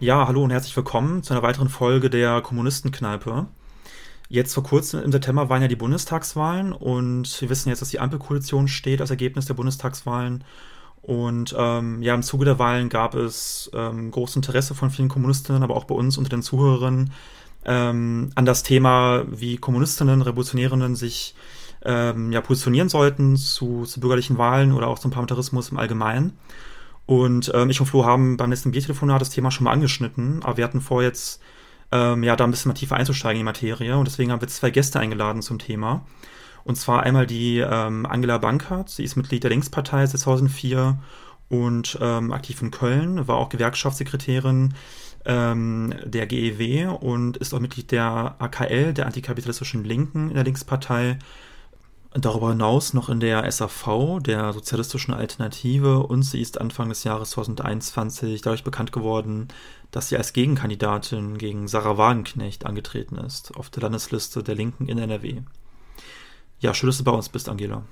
Ja, hallo und herzlich willkommen zu einer weiteren Folge der Kommunistenkneipe. Jetzt vor kurzem im September waren ja die Bundestagswahlen und wir wissen jetzt, dass die Ampelkoalition steht als Ergebnis der Bundestagswahlen. Und ähm, ja, im Zuge der Wahlen gab es ähm, großes Interesse von vielen Kommunistinnen, aber auch bei uns unter den Zuhörern ähm, an das Thema, wie Kommunistinnen, Revolutionärinnen sich ähm, ja, positionieren sollten zu, zu bürgerlichen Wahlen oder auch zum Parlamentarismus im Allgemeinen. Und ähm, ich und Flo haben beim letzten Biertelefonat das Thema schon mal angeschnitten, aber wir hatten vor, jetzt ähm, ja, da ein bisschen mal tiefer einzusteigen in die Materie. Und deswegen haben wir zwei Gäste eingeladen zum Thema. Und zwar einmal die ähm, Angela Bankert, sie ist Mitglied der Linkspartei seit 2004 und ähm, aktiv in Köln, war auch Gewerkschaftssekretärin ähm, der GEW und ist auch Mitglied der AKL, der antikapitalistischen Linken in der Linkspartei darüber hinaus noch in der SAV, der Sozialistischen Alternative, und sie ist Anfang des Jahres 2021 dadurch bekannt geworden, dass sie als Gegenkandidatin gegen Sarah Wagenknecht angetreten ist, auf der Landesliste der Linken in NRW. Ja, schön, dass du bei uns bist, Angela.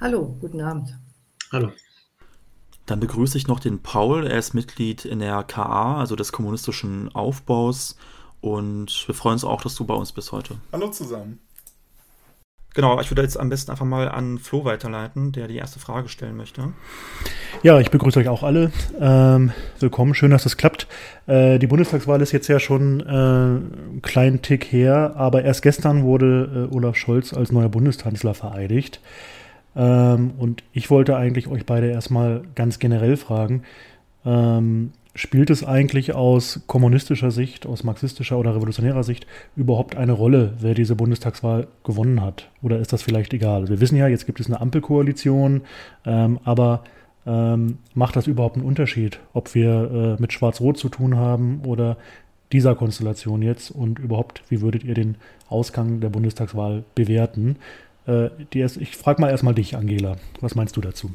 Hallo, guten Abend. Hallo. Dann begrüße ich noch den Paul. Er ist Mitglied in der KA, also des kommunistischen Aufbaus. Und wir freuen uns auch, dass du bei uns bist heute. Hallo zusammen. Genau, ich würde jetzt am besten einfach mal an Flo weiterleiten, der die erste Frage stellen möchte. Ja, ich begrüße euch auch alle. Ähm, willkommen, schön, dass es klappt. Äh, die Bundestagswahl ist jetzt ja schon äh, einen kleinen Tick her, aber erst gestern wurde äh, Olaf Scholz als neuer Bundeskanzler vereidigt. Ähm, und ich wollte eigentlich euch beide erstmal ganz generell fragen, ähm, Spielt es eigentlich aus kommunistischer Sicht, aus marxistischer oder revolutionärer Sicht überhaupt eine Rolle, wer diese Bundestagswahl gewonnen hat? Oder ist das vielleicht egal? Wir wissen ja, jetzt gibt es eine Ampelkoalition, ähm, aber ähm, macht das überhaupt einen Unterschied, ob wir äh, mit Schwarz-Rot zu tun haben oder dieser Konstellation jetzt? Und überhaupt, wie würdet ihr den Ausgang der Bundestagswahl bewerten? Äh, erst, ich frage mal erstmal dich, Angela. Was meinst du dazu?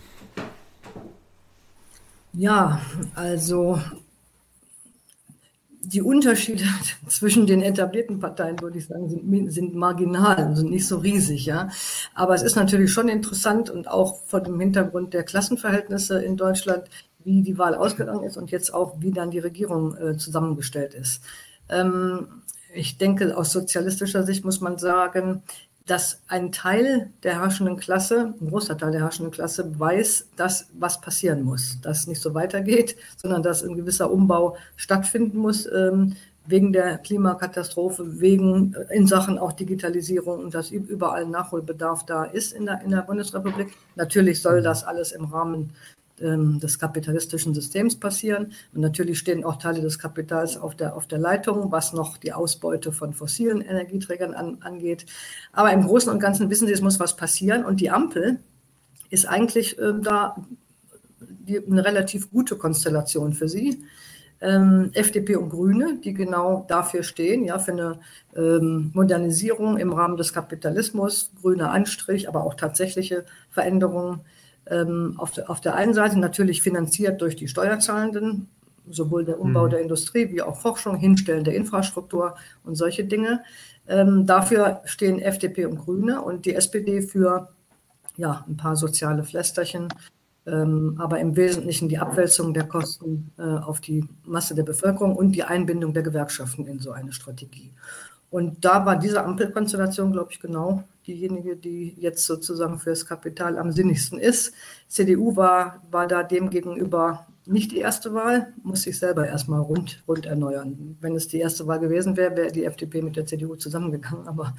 Ja, also die Unterschiede zwischen den etablierten Parteien, würde ich sagen, sind, sind marginal, sind nicht so riesig, ja. Aber es ist natürlich schon interessant und auch vor dem Hintergrund der Klassenverhältnisse in Deutschland, wie die Wahl ausgegangen ist und jetzt auch, wie dann die Regierung äh, zusammengestellt ist. Ähm, ich denke, aus sozialistischer Sicht muss man sagen, dass ein Teil der herrschenden Klasse, ein großer Teil der herrschenden Klasse weiß, dass was passieren muss, dass es nicht so weitergeht, sondern dass ein gewisser Umbau stattfinden muss ähm, wegen der Klimakatastrophe, wegen äh, in Sachen auch Digitalisierung und dass überall Nachholbedarf da ist in der, in der Bundesrepublik. Natürlich soll das alles im Rahmen ähm, des kapitalistischen Systems passieren. Und natürlich stehen auch Teile des Kapitals auf der, auf der Leitung, was noch die Ausbeute von fossilen Energieträgern an, angeht. Aber im Großen und Ganzen wissen Sie, es muss was passieren. Und die Ampel ist eigentlich äh, da die, eine relativ gute Konstellation für Sie. Ähm, FDP und Grüne, die genau dafür stehen, ja, für eine ähm, Modernisierung im Rahmen des Kapitalismus, grüner Anstrich, aber auch tatsächliche Veränderungen ähm, auf, der, auf der einen Seite natürlich finanziert durch die Steuerzahlenden, sowohl der Umbau mhm. der Industrie wie auch Forschung, Hinstellen der Infrastruktur und solche Dinge. Ähm, dafür stehen FDP und Grüne und die SPD für ja, ein paar soziale Flästerchen, ähm, aber im Wesentlichen die Abwälzung der Kosten äh, auf die Masse der Bevölkerung und die Einbindung der Gewerkschaften in so eine Strategie. Und da war diese Ampelkonstellation, glaube ich, genau diejenige, die jetzt sozusagen fürs Kapital am sinnigsten ist. CDU war, war da demgegenüber nicht die erste Wahl, muss sich selber erstmal rund, rund erneuern. Wenn es die erste Wahl gewesen wäre, wäre die FDP mit der CDU zusammengegangen. Aber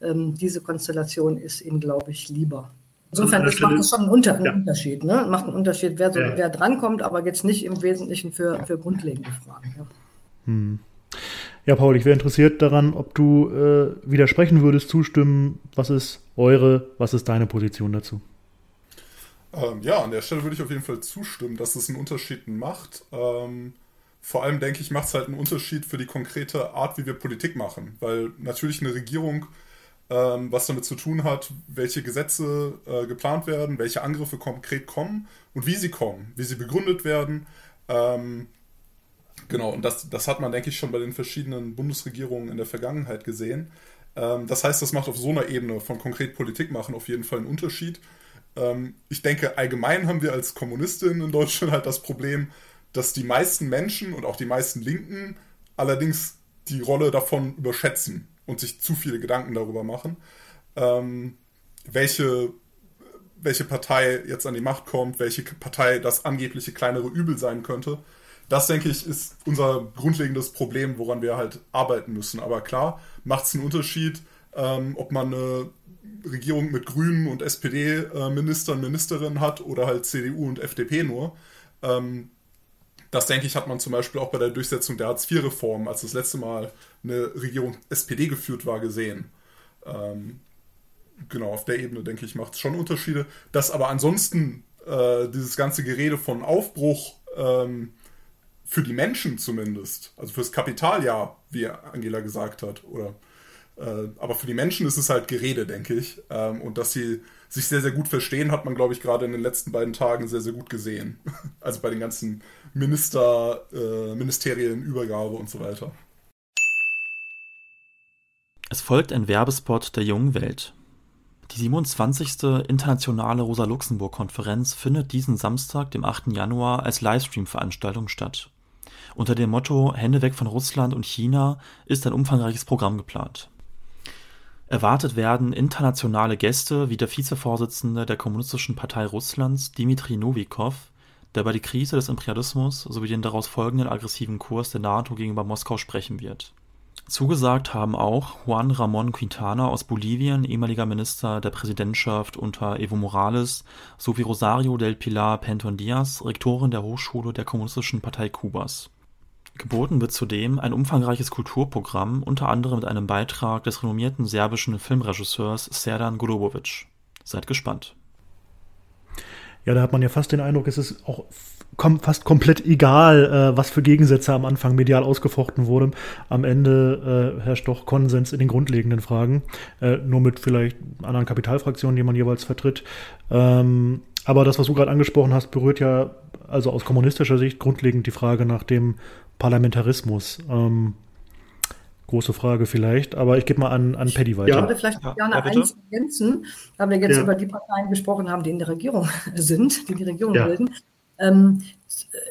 ähm, diese Konstellation ist ihnen, glaube ich, lieber. Insofern das macht es schon einen, Unter ja. einen Unterschied. Ne? Macht einen Unterschied, wer, so, ja. wer drankommt, aber jetzt nicht im Wesentlichen für, für grundlegende Fragen. Ja. Hm. Ja, Paul, ich wäre interessiert daran, ob du äh, widersprechen würdest, zustimmen. Was ist eure, was ist deine Position dazu? Ähm, ja, an der Stelle würde ich auf jeden Fall zustimmen, dass es einen Unterschied macht. Ähm, vor allem denke ich, macht es halt einen Unterschied für die konkrete Art, wie wir Politik machen. Weil natürlich eine Regierung ähm, was damit zu tun hat, welche Gesetze äh, geplant werden, welche Angriffe konkret kommen und wie sie kommen, wie sie begründet werden. Ähm, genau, und das, das hat man, denke ich, schon bei den verschiedenen Bundesregierungen in der Vergangenheit gesehen. Ähm, das heißt, das macht auf so einer Ebene von konkret Politik machen auf jeden Fall einen Unterschied. Ähm, ich denke, allgemein haben wir als Kommunistinnen in Deutschland halt das Problem, dass die meisten Menschen und auch die meisten Linken allerdings die Rolle davon überschätzen und sich zu viele Gedanken darüber machen, ähm, welche, welche Partei jetzt an die Macht kommt, welche Partei das angebliche kleinere Übel sein könnte. Das, denke ich, ist unser grundlegendes Problem, woran wir halt arbeiten müssen. Aber klar, macht es einen Unterschied, ähm, ob man eine Regierung mit Grünen und SPD-Ministern, äh, Ministerinnen hat oder halt CDU und FDP nur. Ähm, das denke ich, hat man zum Beispiel auch bei der Durchsetzung der Hartz-IV-Reform, als das letzte Mal eine Regierung SPD geführt war, gesehen. Ähm, genau, auf der Ebene, denke ich, macht es schon Unterschiede. Dass aber ansonsten äh, dieses ganze Gerede von Aufbruch ähm, für die Menschen zumindest, also fürs Kapital ja, wie Angela gesagt hat, oder äh, aber für die Menschen ist es halt Gerede, denke ich. Ähm, und dass sie sich sehr, sehr gut verstehen, hat man, glaube ich, gerade in den letzten beiden Tagen sehr, sehr gut gesehen. Also bei den ganzen Minister, äh, Ministerienübergabe und so weiter. Es folgt ein Werbespot der jungen Welt. Die 27. Internationale Rosa-Luxemburg-Konferenz findet diesen Samstag, dem 8. Januar, als Livestream-Veranstaltung statt. Unter dem Motto Hände weg von Russland und China ist ein umfangreiches Programm geplant. Erwartet werden internationale Gäste wie der Vizevorsitzende der Kommunistischen Partei Russlands, Dmitri Novikov, der über die Krise des Imperialismus sowie den daraus folgenden aggressiven Kurs der NATO gegenüber Moskau sprechen wird. Zugesagt haben auch Juan Ramón Quintana aus Bolivien, ehemaliger Minister der Präsidentschaft unter Evo Morales, sowie Rosario del Pilar Penton Diaz, Rektorin der Hochschule der Kommunistischen Partei Kubas. Geboten wird zudem ein umfangreiches Kulturprogramm, unter anderem mit einem Beitrag des renommierten serbischen Filmregisseurs Serdan Golubovic. Seid gespannt. Ja, da hat man ja fast den Eindruck, es ist auch kom fast komplett egal, äh, was für Gegensätze am Anfang medial ausgefochten wurden. Am Ende äh, herrscht doch Konsens in den grundlegenden Fragen, äh, nur mit vielleicht anderen Kapitalfraktionen, die man jeweils vertritt. Ähm, aber das, was du gerade angesprochen hast, berührt ja also aus kommunistischer Sicht grundlegend die Frage nach dem Parlamentarismus. Ähm, große Frage vielleicht, aber ich gebe mal an, an Paddy weiter. Ich würde vielleicht ja, gerne ja, eins ergänzen, weil wir jetzt ja. über die Parteien gesprochen haben, die in der Regierung sind, die die Regierung ja. bilden. Ähm,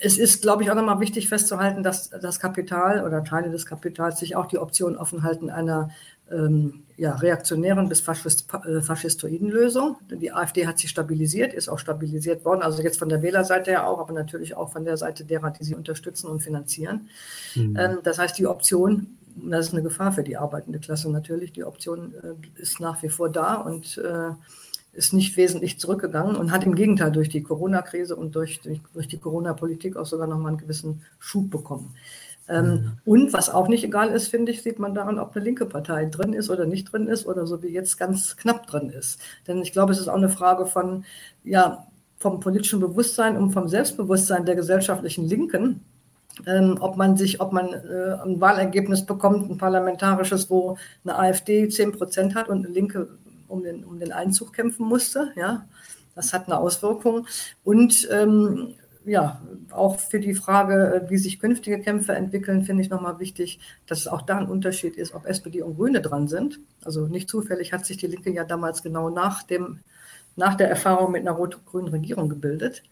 es ist, glaube ich, auch nochmal wichtig festzuhalten, dass das Kapital oder Teile des Kapitals sich auch die Option offen halten einer ähm, ja, reaktionären bis Faschist, äh, faschistoiden Lösung. Die AfD hat sich stabilisiert, ist auch stabilisiert worden, also jetzt von der Wählerseite her auch, aber natürlich auch von der Seite derer, die sie unterstützen und finanzieren. Mhm. Ähm, das heißt, die Option, das ist eine Gefahr für die arbeitende Klasse natürlich, die Option äh, ist nach wie vor da und äh, ist nicht wesentlich zurückgegangen und hat im Gegenteil durch die Corona-Krise und durch, durch, durch die Corona-Politik auch sogar nochmal einen gewissen Schub bekommen. Ähm, mhm. Und was auch nicht egal ist, finde ich, sieht man daran, ob eine linke Partei drin ist oder nicht drin ist oder so wie jetzt ganz knapp drin ist. Denn ich glaube, es ist auch eine Frage von, ja, vom politischen Bewusstsein und vom Selbstbewusstsein der gesellschaftlichen Linken, ähm, ob man sich, ob man äh, ein Wahlergebnis bekommt, ein parlamentarisches, wo eine AfD 10 Prozent hat und eine Linke um den, um den Einzug kämpfen musste. Ja, das hat eine Auswirkung. Und ähm, ja, auch für die Frage, wie sich künftige Kämpfe entwickeln, finde ich nochmal wichtig, dass es auch da ein Unterschied ist, ob SPD und Grüne dran sind. Also nicht zufällig hat sich die Linke ja damals genau nach, dem, nach der Erfahrung mit einer rot-grünen Regierung gebildet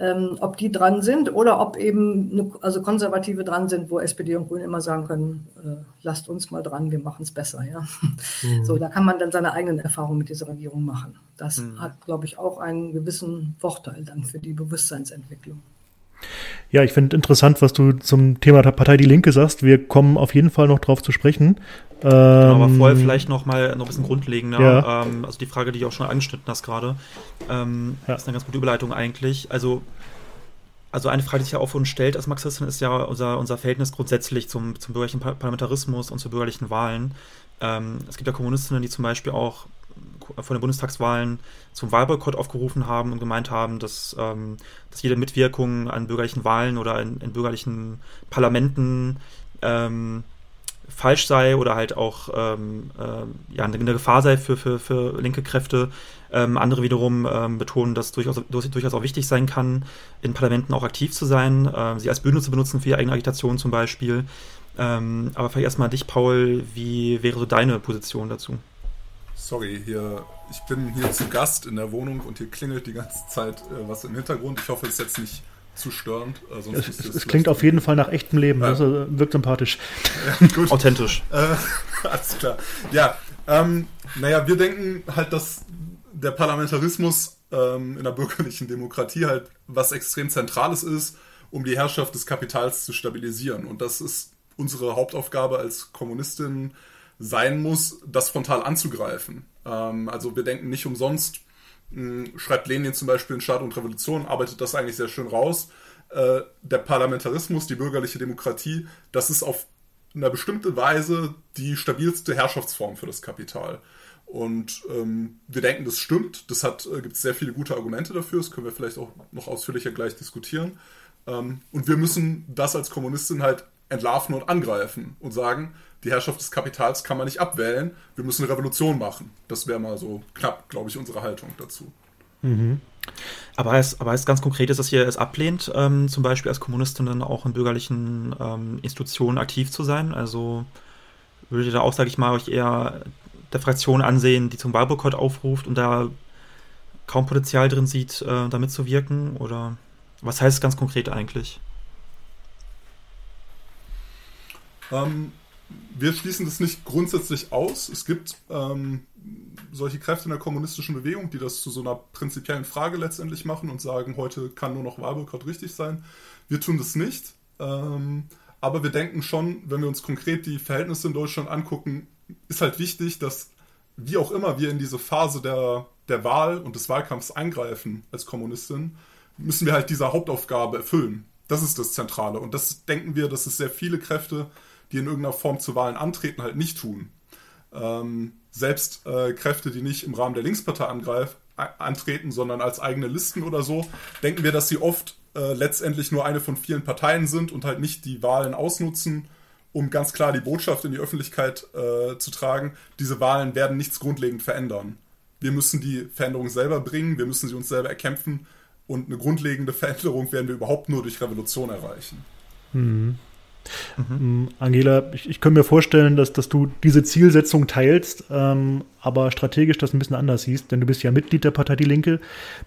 ähm, ob die dran sind oder ob eben eine, also Konservative dran sind, wo SPD und Grüne immer sagen können, äh, lasst uns mal dran, wir machen es besser. Ja? Mhm. So, da kann man dann seine eigenen Erfahrungen mit dieser Regierung machen. Das mhm. hat, glaube ich, auch einen gewissen Vorteil dann für die Bewusstseinsentwicklung. Ja, ich finde interessant, was du zum Thema der Partei Die Linke sagst. Wir kommen auf jeden Fall noch drauf zu sprechen. Ähm, genau, aber vorher vielleicht noch mal noch ein bisschen grundlegender. Ja. Ähm, also die Frage, die du auch schon angeschnitten hast gerade, ähm, ja. ist eine ganz gute Überleitung eigentlich. Also Also eine Frage, die sich ja auch für uns stellt als Marxistin, ist ja unser, unser Verhältnis grundsätzlich zum, zum bürgerlichen Parlamentarismus und zu bürgerlichen Wahlen. Ähm, es gibt ja Kommunistinnen, die zum Beispiel auch von den Bundestagswahlen zum Wahlboykott aufgerufen haben und gemeint haben, dass, ähm, dass jede Mitwirkung an bürgerlichen Wahlen oder in, in bürgerlichen Parlamenten ähm, falsch sei oder halt auch ähm, äh, ja, eine, Gefahr sei für, für, für linke Kräfte. Ähm, andere wiederum ähm, betonen, dass durchaus, durchaus auch wichtig sein kann, in Parlamenten auch aktiv zu sein, äh, sie als Bühne zu benutzen für ihre eigene Agitation zum Beispiel. Ähm, aber vielleicht erstmal dich, Paul, wie wäre so deine Position dazu? Sorry, hier, ich bin hier zu Gast in der Wohnung und hier klingelt die ganze Zeit äh, was im Hintergrund. Ich hoffe, es ist jetzt nicht zu störend. Äh, es, es, es klingt auf jeden Fall nach echtem Leben. Ja. Also wirkt sympathisch. Ja, gut. Authentisch. Äh, alles klar. Ja, ähm, naja, wir denken halt, dass der Parlamentarismus ähm, in der bürgerlichen Demokratie halt was extrem Zentrales ist, um die Herrschaft des Kapitals zu stabilisieren. Und das ist unsere Hauptaufgabe als Kommunistin sein muss, das frontal anzugreifen. Ähm, also wir denken nicht umsonst, mh, schreibt Lenin zum Beispiel in Staat und Revolution, arbeitet das eigentlich sehr schön raus. Äh, der Parlamentarismus, die bürgerliche Demokratie, das ist auf eine bestimmte Weise die stabilste Herrschaftsform für das Kapital. Und ähm, wir denken, das stimmt. Das hat, äh, gibt es sehr viele gute Argumente dafür. Das können wir vielleicht auch noch ausführlicher gleich diskutieren. Ähm, und wir müssen das als Kommunistin halt entlarven und angreifen und sagen, die Herrschaft des Kapitals kann man nicht abwählen, wir müssen eine Revolution machen. Das wäre mal so knapp, glaube ich, unsere Haltung dazu. Mhm. Aber heißt, aber heißt ganz konkret, ist, dass ihr es ablehnt, ähm, zum Beispiel als Kommunistin dann auch in bürgerlichen ähm, Institutionen aktiv zu sein? Also würdet ihr da auch, sage ich mal, euch eher der Fraktion ansehen, die zum Wahlboykott aufruft und da kaum Potenzial drin sieht, äh, damit zu wirken? Oder was heißt es ganz konkret eigentlich? Ähm, wir schließen das nicht grundsätzlich aus. Es gibt ähm, solche Kräfte in der kommunistischen Bewegung, die das zu so einer prinzipiellen Frage letztendlich machen und sagen, heute kann nur noch Wahlboykott richtig sein. Wir tun das nicht. Ähm, aber wir denken schon, wenn wir uns konkret die Verhältnisse in Deutschland angucken, ist halt wichtig, dass wie auch immer wir in diese Phase der, der Wahl und des Wahlkampfs eingreifen als Kommunistin, müssen wir halt diese Hauptaufgabe erfüllen. Das ist das Zentrale. Und das denken wir, dass es sehr viele Kräfte die in irgendeiner Form zu Wahlen antreten, halt nicht tun. Ähm, selbst äh, Kräfte, die nicht im Rahmen der Linkspartei angreif, antreten, sondern als eigene Listen oder so, denken wir, dass sie oft äh, letztendlich nur eine von vielen Parteien sind und halt nicht die Wahlen ausnutzen, um ganz klar die Botschaft in die Öffentlichkeit äh, zu tragen. Diese Wahlen werden nichts grundlegend verändern. Wir müssen die Veränderung selber bringen, wir müssen sie uns selber erkämpfen und eine grundlegende Veränderung werden wir überhaupt nur durch Revolution erreichen. Mhm. Mhm. Angela, ich, ich könnte mir vorstellen, dass, dass du diese Zielsetzung teilst, ähm, aber strategisch das ein bisschen anders siehst, denn du bist ja Mitglied der Partei Die Linke,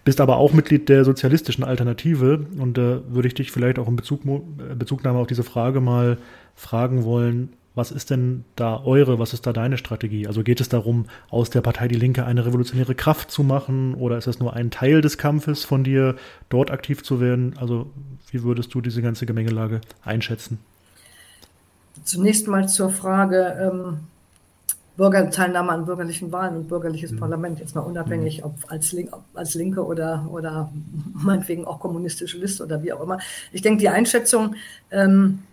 bist aber auch Mitglied der sozialistischen Alternative und da äh, würde ich dich vielleicht auch in Bezug, äh, Bezugnahme auf diese Frage mal fragen wollen, was ist denn da eure, was ist da deine Strategie? Also geht es darum, aus der Partei Die Linke eine revolutionäre Kraft zu machen oder ist es nur ein Teil des Kampfes von dir, dort aktiv zu werden? Also wie würdest du diese ganze Gemengelage einschätzen? Zunächst mal zur Frage ähm, Bürgerteilnahme an bürgerlichen Wahlen und bürgerliches mhm. Parlament, jetzt mal unabhängig, mhm. ob als, Link, ob als Linke oder, oder meinetwegen auch kommunistische Liste oder wie auch immer. Ich denke, die Einschätzung ähm,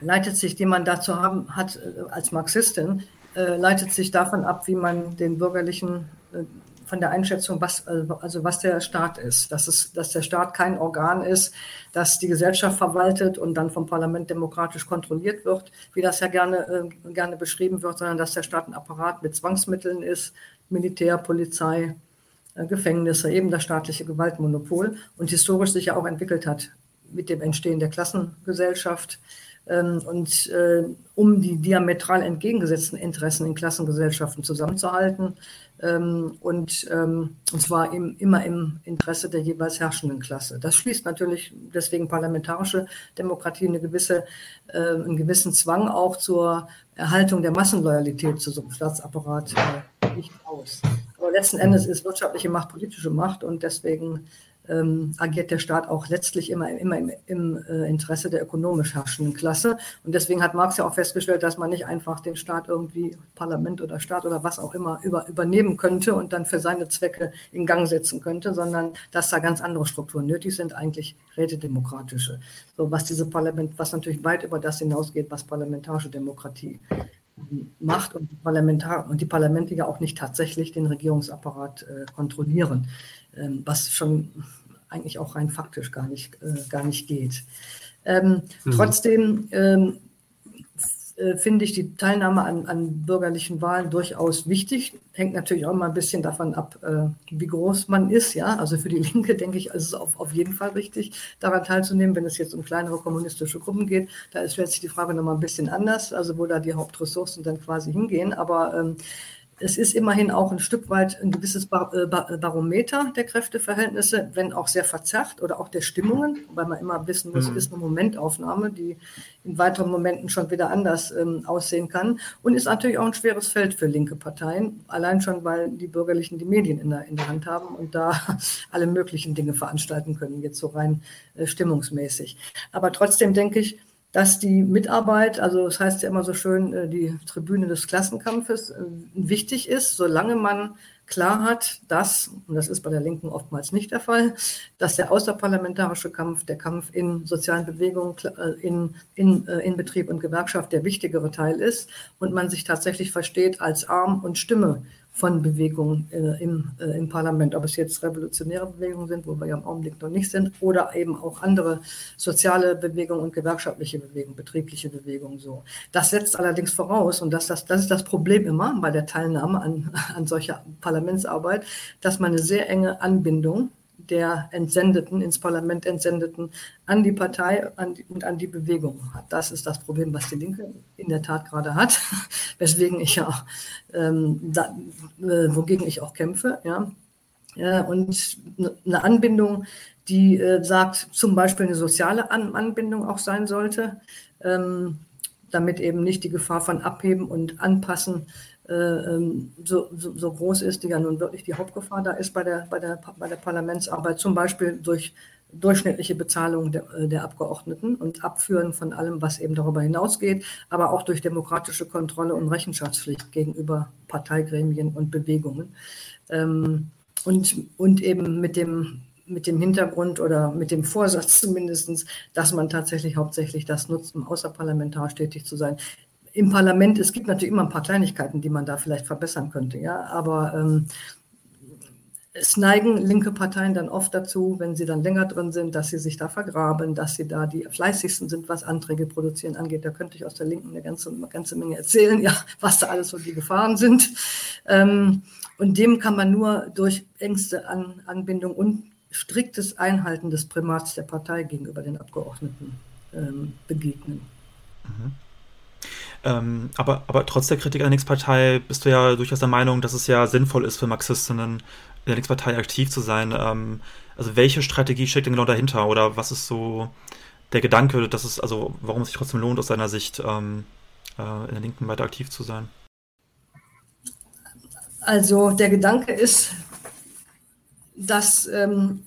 leitet sich, die man dazu haben, hat äh, als Marxistin, äh, leitet sich davon ab, wie man den bürgerlichen äh, von der Einschätzung, was, also was der Staat ist, dass, es, dass der Staat kein Organ ist, das die Gesellschaft verwaltet und dann vom Parlament demokratisch kontrolliert wird, wie das ja gerne, äh, gerne beschrieben wird, sondern dass der Staat ein Apparat mit Zwangsmitteln ist, Militär, Polizei, äh, Gefängnisse, eben das staatliche Gewaltmonopol und historisch sich ja auch entwickelt hat mit dem Entstehen der Klassengesellschaft und äh, um die diametral entgegengesetzten Interessen in Klassengesellschaften zusammenzuhalten ähm, und, ähm, und zwar im, immer im Interesse der jeweils herrschenden Klasse. Das schließt natürlich deswegen parlamentarische Demokratie eine gewisse, äh, einen gewissen Zwang auch zur Erhaltung der Massenloyalität zu so einem Staatsapparat äh, nicht aus. Aber letzten Endes ist wirtschaftliche Macht politische Macht und deswegen ähm, agiert der Staat auch letztlich immer, immer im, im äh, Interesse der ökonomisch herrschenden Klasse. Und deswegen hat Marx ja auch festgestellt, dass man nicht einfach den Staat irgendwie, Parlament oder Staat oder was auch immer, über, übernehmen könnte und dann für seine Zwecke in Gang setzen könnte, sondern dass da ganz andere Strukturen nötig sind, eigentlich rätedemokratische. So was diese Parlament, was natürlich weit über das hinausgeht, was parlamentarische Demokratie macht und die, Parlamentar und die Parlamente ja auch nicht tatsächlich den Regierungsapparat äh, kontrollieren, ähm, was schon eigentlich auch rein faktisch gar nicht, äh, gar nicht geht. Ähm, mhm. Trotzdem ähm, äh, finde ich die Teilnahme an, an, bürgerlichen Wahlen durchaus wichtig. Hängt natürlich auch mal ein bisschen davon ab, äh, wie groß man ist. Ja, also für die Linke denke ich, ist es auf, auf jeden Fall wichtig, daran teilzunehmen. Wenn es jetzt um kleinere kommunistische Gruppen geht, da ist letztlich die Frage nochmal ein bisschen anders, also wo da die Hauptressourcen dann quasi hingehen. Aber ähm, es ist immerhin auch ein Stück weit ein gewisses äh, Barometer der Kräfteverhältnisse, wenn auch sehr verzerrt oder auch der Stimmungen, weil man immer wissen muss, mhm. ist eine Momentaufnahme, die in weiteren Momenten schon wieder anders ähm, aussehen kann. Und ist natürlich auch ein schweres Feld für linke Parteien, allein schon, weil die Bürgerlichen die Medien in der, in der Hand haben und da alle möglichen Dinge veranstalten können, jetzt so rein äh, stimmungsmäßig. Aber trotzdem denke ich, dass die Mitarbeit, also das heißt ja immer so schön, äh, die Tribüne des Klassenkampfes, äh, wichtig ist, solange man klar hat, dass, und das ist bei der Linken oftmals nicht der Fall, dass der außerparlamentarische Kampf, der Kampf in sozialen Bewegungen, äh, in, in, in Betrieb und Gewerkschaft der wichtigere Teil ist und man sich tatsächlich versteht als Arm und Stimme von Bewegungen äh, im, äh, im Parlament, ob es jetzt revolutionäre Bewegungen sind, wo wir ja im Augenblick noch nicht sind, oder eben auch andere soziale Bewegungen und gewerkschaftliche Bewegungen, betriebliche Bewegungen so. Das setzt allerdings voraus, und das, das, das ist das Problem immer bei der Teilnahme an, an solcher Parlamentsarbeit, dass man eine sehr enge Anbindung der Entsendeten, ins Parlament Entsendeten, an die Partei und an die Bewegung hat. Das ist das Problem, was die Linke in der Tat gerade hat, weswegen ich auch, ähm, da, äh, wogegen ich auch kämpfe. Ja. ja und eine Anbindung, die äh, sagt, zum Beispiel eine soziale an Anbindung auch sein sollte, ähm, damit eben nicht die Gefahr von Abheben und Anpassen so, so, so, groß ist, die ja nun wirklich die Hauptgefahr da ist bei der, bei der, bei der Parlamentsarbeit, zum Beispiel durch durchschnittliche Bezahlung der, äh, der, Abgeordneten und Abführen von allem, was eben darüber hinausgeht, aber auch durch demokratische Kontrolle und Rechenschaftspflicht gegenüber Parteigremien und Bewegungen. Ähm, und, und eben mit dem, mit dem Hintergrund oder mit dem Vorsatz zumindest, dass man tatsächlich hauptsächlich das nutzt, um außerparlamentarisch tätig zu sein im Parlament, es gibt natürlich immer ein paar Kleinigkeiten, die man da vielleicht verbessern könnte, ja, aber ähm, es neigen linke Parteien dann oft dazu, wenn sie dann länger drin sind, dass sie sich da vergraben, dass sie da die fleißigsten sind, was Anträge produzieren angeht. Da könnte ich aus der Linken eine ganze, eine ganze Menge erzählen, ja, was da alles so die Gefahren sind. Ähm, und dem kann man nur durch engste An Anbindung und striktes Einhalten des Primats der Partei gegenüber den Abgeordneten ähm, begegnen. Mhm. Ähm, aber, aber trotz der Kritik an der Linkspartei bist du ja durchaus der Meinung, dass es ja sinnvoll ist für Marxistinnen in der Linkspartei aktiv zu sein. Ähm, also welche Strategie steckt denn genau dahinter? Oder was ist so der Gedanke, dass es, also warum es sich trotzdem lohnt, aus deiner Sicht ähm, äh, in der Linken weiter aktiv zu sein? Also der Gedanke ist, dass ähm,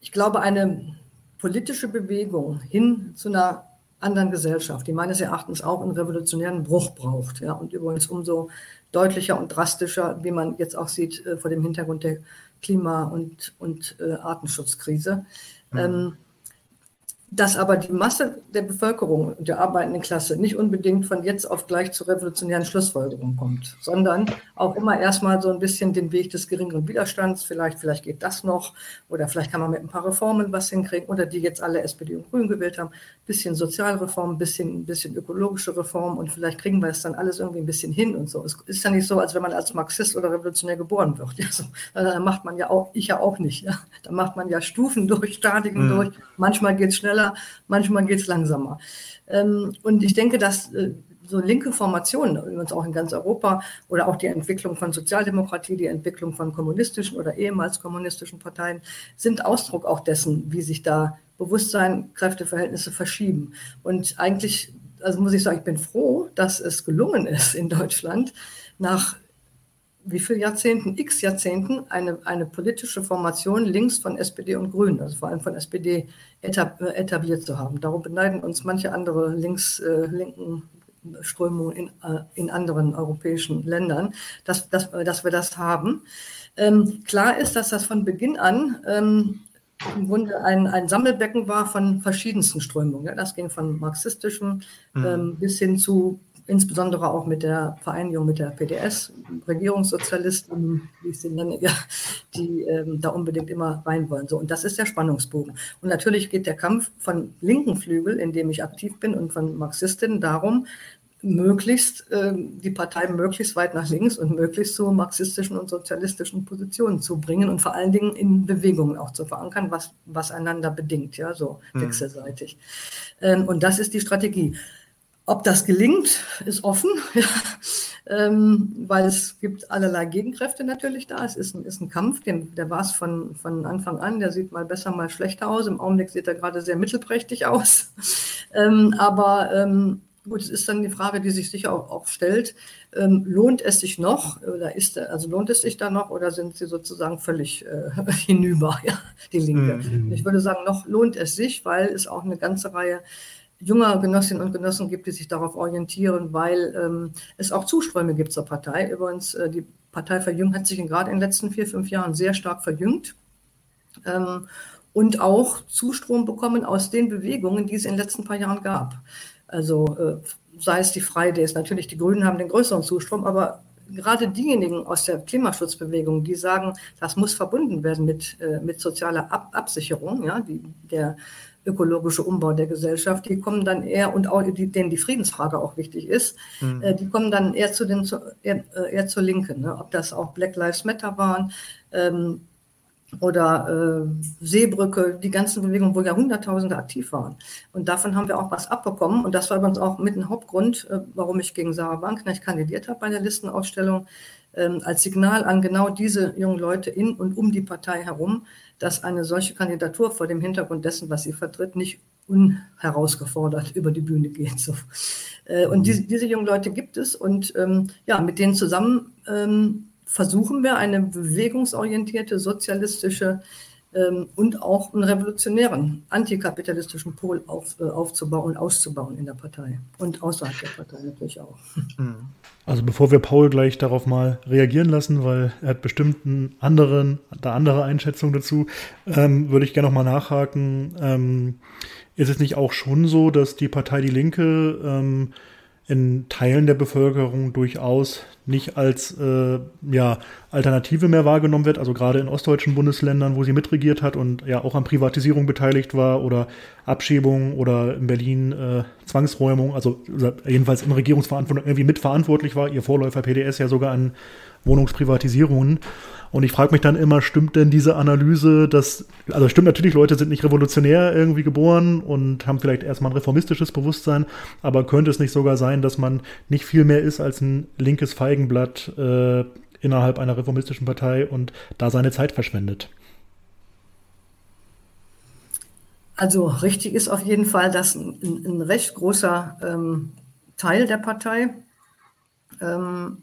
ich glaube, eine politische Bewegung hin zu einer anderen Gesellschaft, die meines Erachtens auch einen revolutionären Bruch braucht. Ja, und übrigens umso deutlicher und drastischer, wie man jetzt auch sieht, äh, vor dem Hintergrund der Klima- und, und äh, Artenschutzkrise. Mhm. Ähm, dass aber die Masse der Bevölkerung und der arbeitenden Klasse nicht unbedingt von jetzt auf gleich zu revolutionären Schlussfolgerungen kommt, sondern auch immer erstmal so ein bisschen den Weg des geringeren Widerstands, vielleicht, vielleicht geht das noch oder vielleicht kann man mit ein paar Reformen was hinkriegen oder die jetzt alle SPD und Grün gewählt haben, bisschen Sozialreform, bisschen, bisschen ökologische Reform und vielleicht kriegen wir es dann alles irgendwie ein bisschen hin und so. Es ist ja nicht so, als wenn man als Marxist oder Revolutionär geboren wird. Ja, so. Da macht man ja auch, ich ja auch nicht. Ja. Da macht man ja Stufen durch, Stadiken mhm. durch. Manchmal geht es schneller, manchmal geht es langsamer. Ähm, und ich denke, dass äh, so linke Formationen, übrigens auch in ganz Europa, oder auch die Entwicklung von Sozialdemokratie, die Entwicklung von kommunistischen oder ehemals kommunistischen Parteien, sind Ausdruck auch dessen, wie sich da Bewusstsein, Kräfteverhältnisse verschieben. Und eigentlich, also muss ich sagen, ich bin froh, dass es gelungen ist in Deutschland, nach wie viel Jahrzehnten, x Jahrzehnten, eine, eine politische Formation links von SPD und Grünen, also vor allem von SPD, etabliert zu haben. Darum beneiden uns manche andere links, äh, linken Strömungen in, äh, in anderen europäischen Ländern, dass, dass, dass wir das haben. Ähm, klar ist, dass das von Beginn an ähm, im Grunde ein, ein Sammelbecken war von verschiedensten Strömungen. Das ging von marxistischem mhm. ähm, bis hin zu insbesondere auch mit der Vereinigung mit der PDS, Regierungssozialisten, wie ich sie nenne, ja, die ähm, da unbedingt immer rein wollen. So, und das ist der Spannungsbogen. Und natürlich geht der Kampf von linken Flügel, in dem ich aktiv bin, und von Marxistinnen darum, möglichst äh, die Partei möglichst weit nach links und möglichst zu marxistischen und sozialistischen Positionen zu bringen und vor allen Dingen in Bewegungen auch zu verankern, was, was einander bedingt, ja, so mhm. wechselseitig. Ähm, und das ist die Strategie. Ob das gelingt, ist offen, ähm, weil es gibt allerlei Gegenkräfte natürlich da. Es ist ein, ist ein Kampf, den, der war es von, von Anfang an. Der sieht mal besser, mal schlechter aus. Im Augenblick sieht er gerade sehr mittelprächtig aus. Ähm, aber ähm, gut, es ist dann die Frage, die sich sicher auch, auch stellt, ähm, lohnt es sich noch oder ist also lohnt es sich da noch oder sind sie sozusagen völlig äh, hinüber, ja, die Linke? Mhm. Ich würde sagen, noch lohnt es sich, weil es auch eine ganze Reihe junger Genossinnen und Genossen gibt, die sich darauf orientieren, weil ähm, es auch Zuströme gibt zur Partei. Übrigens, äh, die Partei verjüngt, hat sich gerade in den letzten vier, fünf Jahren sehr stark verjüngt. Ähm, und auch Zustrom bekommen aus den Bewegungen, die es in den letzten paar Jahren gab. Also äh, sei es die Fridays, natürlich die Grünen haben den größeren Zustrom, aber gerade diejenigen aus der Klimaschutzbewegung, die sagen, das muss verbunden werden mit, äh, mit sozialer Ab Absicherung, ja, die, der ökologische Umbau der Gesellschaft, die kommen dann eher, und auch die, denen die Friedensfrage auch wichtig ist, mhm. äh, die kommen dann eher zu den zu, eher, äh, eher zur Linken. Ne? Ob das auch Black Lives Matter waren ähm, oder äh, Seebrücke, die ganzen Bewegungen, wo ja Hunderttausende aktiv waren. Und davon haben wir auch was abbekommen. Und das war übrigens auch mit ein Hauptgrund, äh, warum ich gegen Sarah Wagenknecht kandidiert habe bei der Listenausstellung, ähm, als Signal an genau diese jungen Leute in und um die Partei herum, dass eine solche Kandidatur vor dem Hintergrund dessen, was sie vertritt, nicht unherausgefordert über die Bühne geht. So. Äh, und diese, diese jungen Leute gibt es und ähm, ja, mit denen zusammen ähm, versuchen wir eine bewegungsorientierte, sozialistische ähm, und auch einen revolutionären, antikapitalistischen Pol auf, äh, aufzubauen und auszubauen in der Partei und außerhalb der Partei natürlich auch. Also bevor wir Paul gleich darauf mal reagieren lassen, weil er hat bestimmt einen anderen, eine andere Einschätzung dazu, ähm, würde ich gerne noch mal nachhaken. Ähm, ist es nicht auch schon so, dass die Partei Die Linke ähm, in Teilen der Bevölkerung durchaus nicht als äh, ja, Alternative mehr wahrgenommen wird, also gerade in ostdeutschen Bundesländern, wo sie mitregiert hat und ja auch an Privatisierung beteiligt war oder Abschiebung oder in Berlin äh, Zwangsräumung, also jedenfalls in Regierungsverantwortung irgendwie mitverantwortlich war, ihr Vorläufer PDS ja sogar an Wohnungsprivatisierungen. Und ich frage mich dann immer, stimmt denn diese Analyse, dass, also stimmt natürlich, Leute sind nicht revolutionär irgendwie geboren und haben vielleicht erstmal ein reformistisches Bewusstsein, aber könnte es nicht sogar sein, dass man nicht viel mehr ist als ein linkes Feigenblatt äh, innerhalb einer reformistischen Partei und da seine Zeit verschwendet? Also richtig ist auf jeden Fall, dass ein, ein recht großer ähm, Teil der Partei ähm,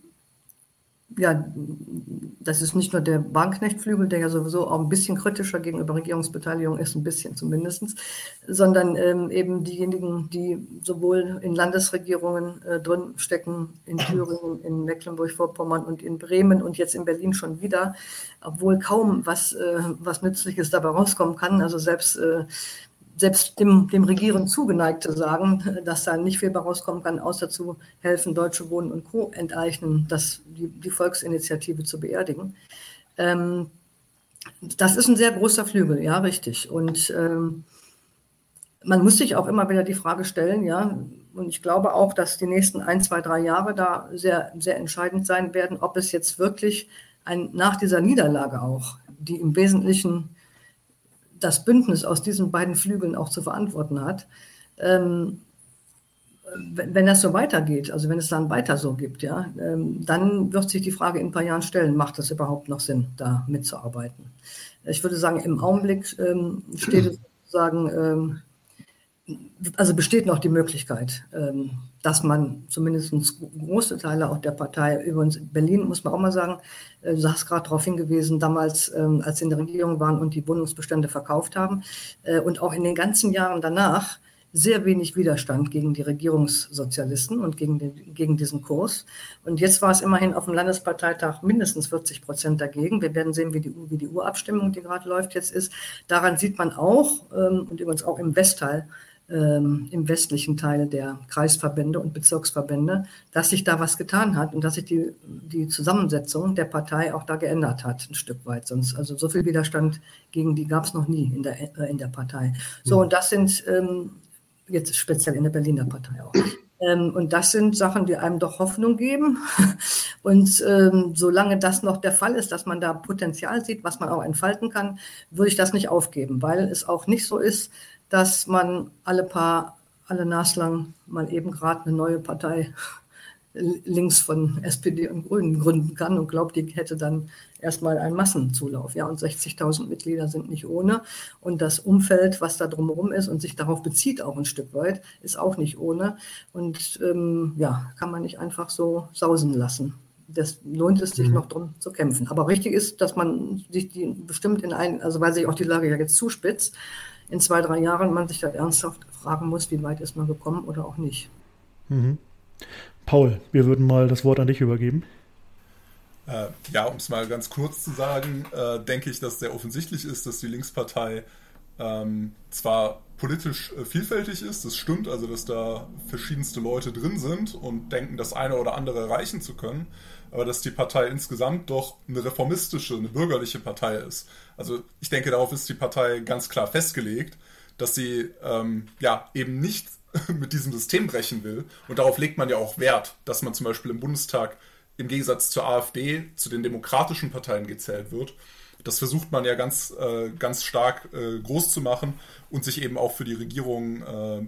ja, das ist nicht nur der Bahnknechtflügel, der ja sowieso auch ein bisschen kritischer gegenüber Regierungsbeteiligung ist, ein bisschen zumindest, sondern ähm, eben diejenigen, die sowohl in Landesregierungen äh, drin stecken, in Thüringen, in Mecklenburg-Vorpommern und in Bremen und jetzt in Berlin schon wieder, obwohl kaum was, äh, was Nützliches dabei rauskommen kann. Also selbst äh, selbst dem, dem Regieren zugeneigte sagen, dass da nicht viel rauskommen kann, außer zu helfen, Deutsche Wohnen und Co. enteignen, das, die, die Volksinitiative zu beerdigen. Ähm, das ist ein sehr großer Flügel, ja, richtig. Und ähm, man muss sich auch immer wieder die Frage stellen, ja, und ich glaube auch, dass die nächsten ein, zwei, drei Jahre da sehr, sehr entscheidend sein werden, ob es jetzt wirklich ein, nach dieser Niederlage auch, die im Wesentlichen das Bündnis aus diesen beiden Flügeln auch zu verantworten hat. Ähm, wenn das so weitergeht, also wenn es dann weiter so gibt, ja, ähm, dann wird sich die Frage in ein paar Jahren stellen, macht es überhaupt noch Sinn, da mitzuarbeiten? Ich würde sagen, im Augenblick ähm, steht sozusagen, ähm, also besteht noch die Möglichkeit, ähm, dass man zumindest große Teile auch der Partei, übrigens in Berlin muss man auch mal sagen, äh, du hast gerade darauf hingewiesen, damals, ähm, als sie in der Regierung waren und die Wohnungsbestände verkauft haben äh, und auch in den ganzen Jahren danach sehr wenig Widerstand gegen die Regierungssozialisten und gegen, den, gegen diesen Kurs. Und jetzt war es immerhin auf dem Landesparteitag mindestens 40 Prozent dagegen. Wir werden sehen, wie die, wie die Urabstimmung, die gerade läuft, jetzt ist. Daran sieht man auch, ähm, und übrigens auch im Westteil, ähm, im westlichen Teil der Kreisverbände und Bezirksverbände, dass sich da was getan hat und dass sich die, die Zusammensetzung der Partei auch da geändert hat, ein Stück weit. Sonst, also so viel Widerstand gegen die gab es noch nie in der, äh, in der Partei. So, mhm. und das sind ähm, jetzt speziell in der Berliner Partei auch. Ähm, und das sind Sachen, die einem doch Hoffnung geben. Und ähm, solange das noch der Fall ist, dass man da Potenzial sieht, was man auch entfalten kann, würde ich das nicht aufgeben, weil es auch nicht so ist, dass man alle paar, alle naslang mal eben gerade eine neue Partei links von SPD und Grünen gründen kann und glaubt, die hätte dann erstmal einen Massenzulauf. Ja, und 60.000 Mitglieder sind nicht ohne. Und das Umfeld, was da drumherum ist und sich darauf bezieht auch ein Stück weit, ist auch nicht ohne. Und ähm, ja, kann man nicht einfach so sausen lassen. Das lohnt es sich mhm. noch drum zu kämpfen. Aber richtig ist, dass man sich die bestimmt in ein, also weil sich auch die Lage ja jetzt zuspitzt, in zwei, drei Jahren man sich da ernsthaft fragen muss, wie weit ist man gekommen oder auch nicht. Mhm. Paul, wir würden mal das Wort an dich übergeben. Äh, ja, um es mal ganz kurz zu sagen, äh, denke ich, dass sehr offensichtlich ist, dass die Linkspartei ähm, zwar politisch äh, vielfältig ist, das stimmt, also dass da verschiedenste Leute drin sind und denken, das eine oder andere erreichen zu können, aber dass die Partei insgesamt doch eine reformistische, eine bürgerliche Partei ist. Also ich denke, darauf ist die Partei ganz klar festgelegt, dass sie ähm, ja eben nicht mit diesem System brechen will. Und darauf legt man ja auch Wert, dass man zum Beispiel im Bundestag im Gegensatz zur AfD zu den demokratischen Parteien gezählt wird. Das versucht man ja ganz, äh, ganz stark äh, groß zu machen und sich eben auch für die Regierung äh,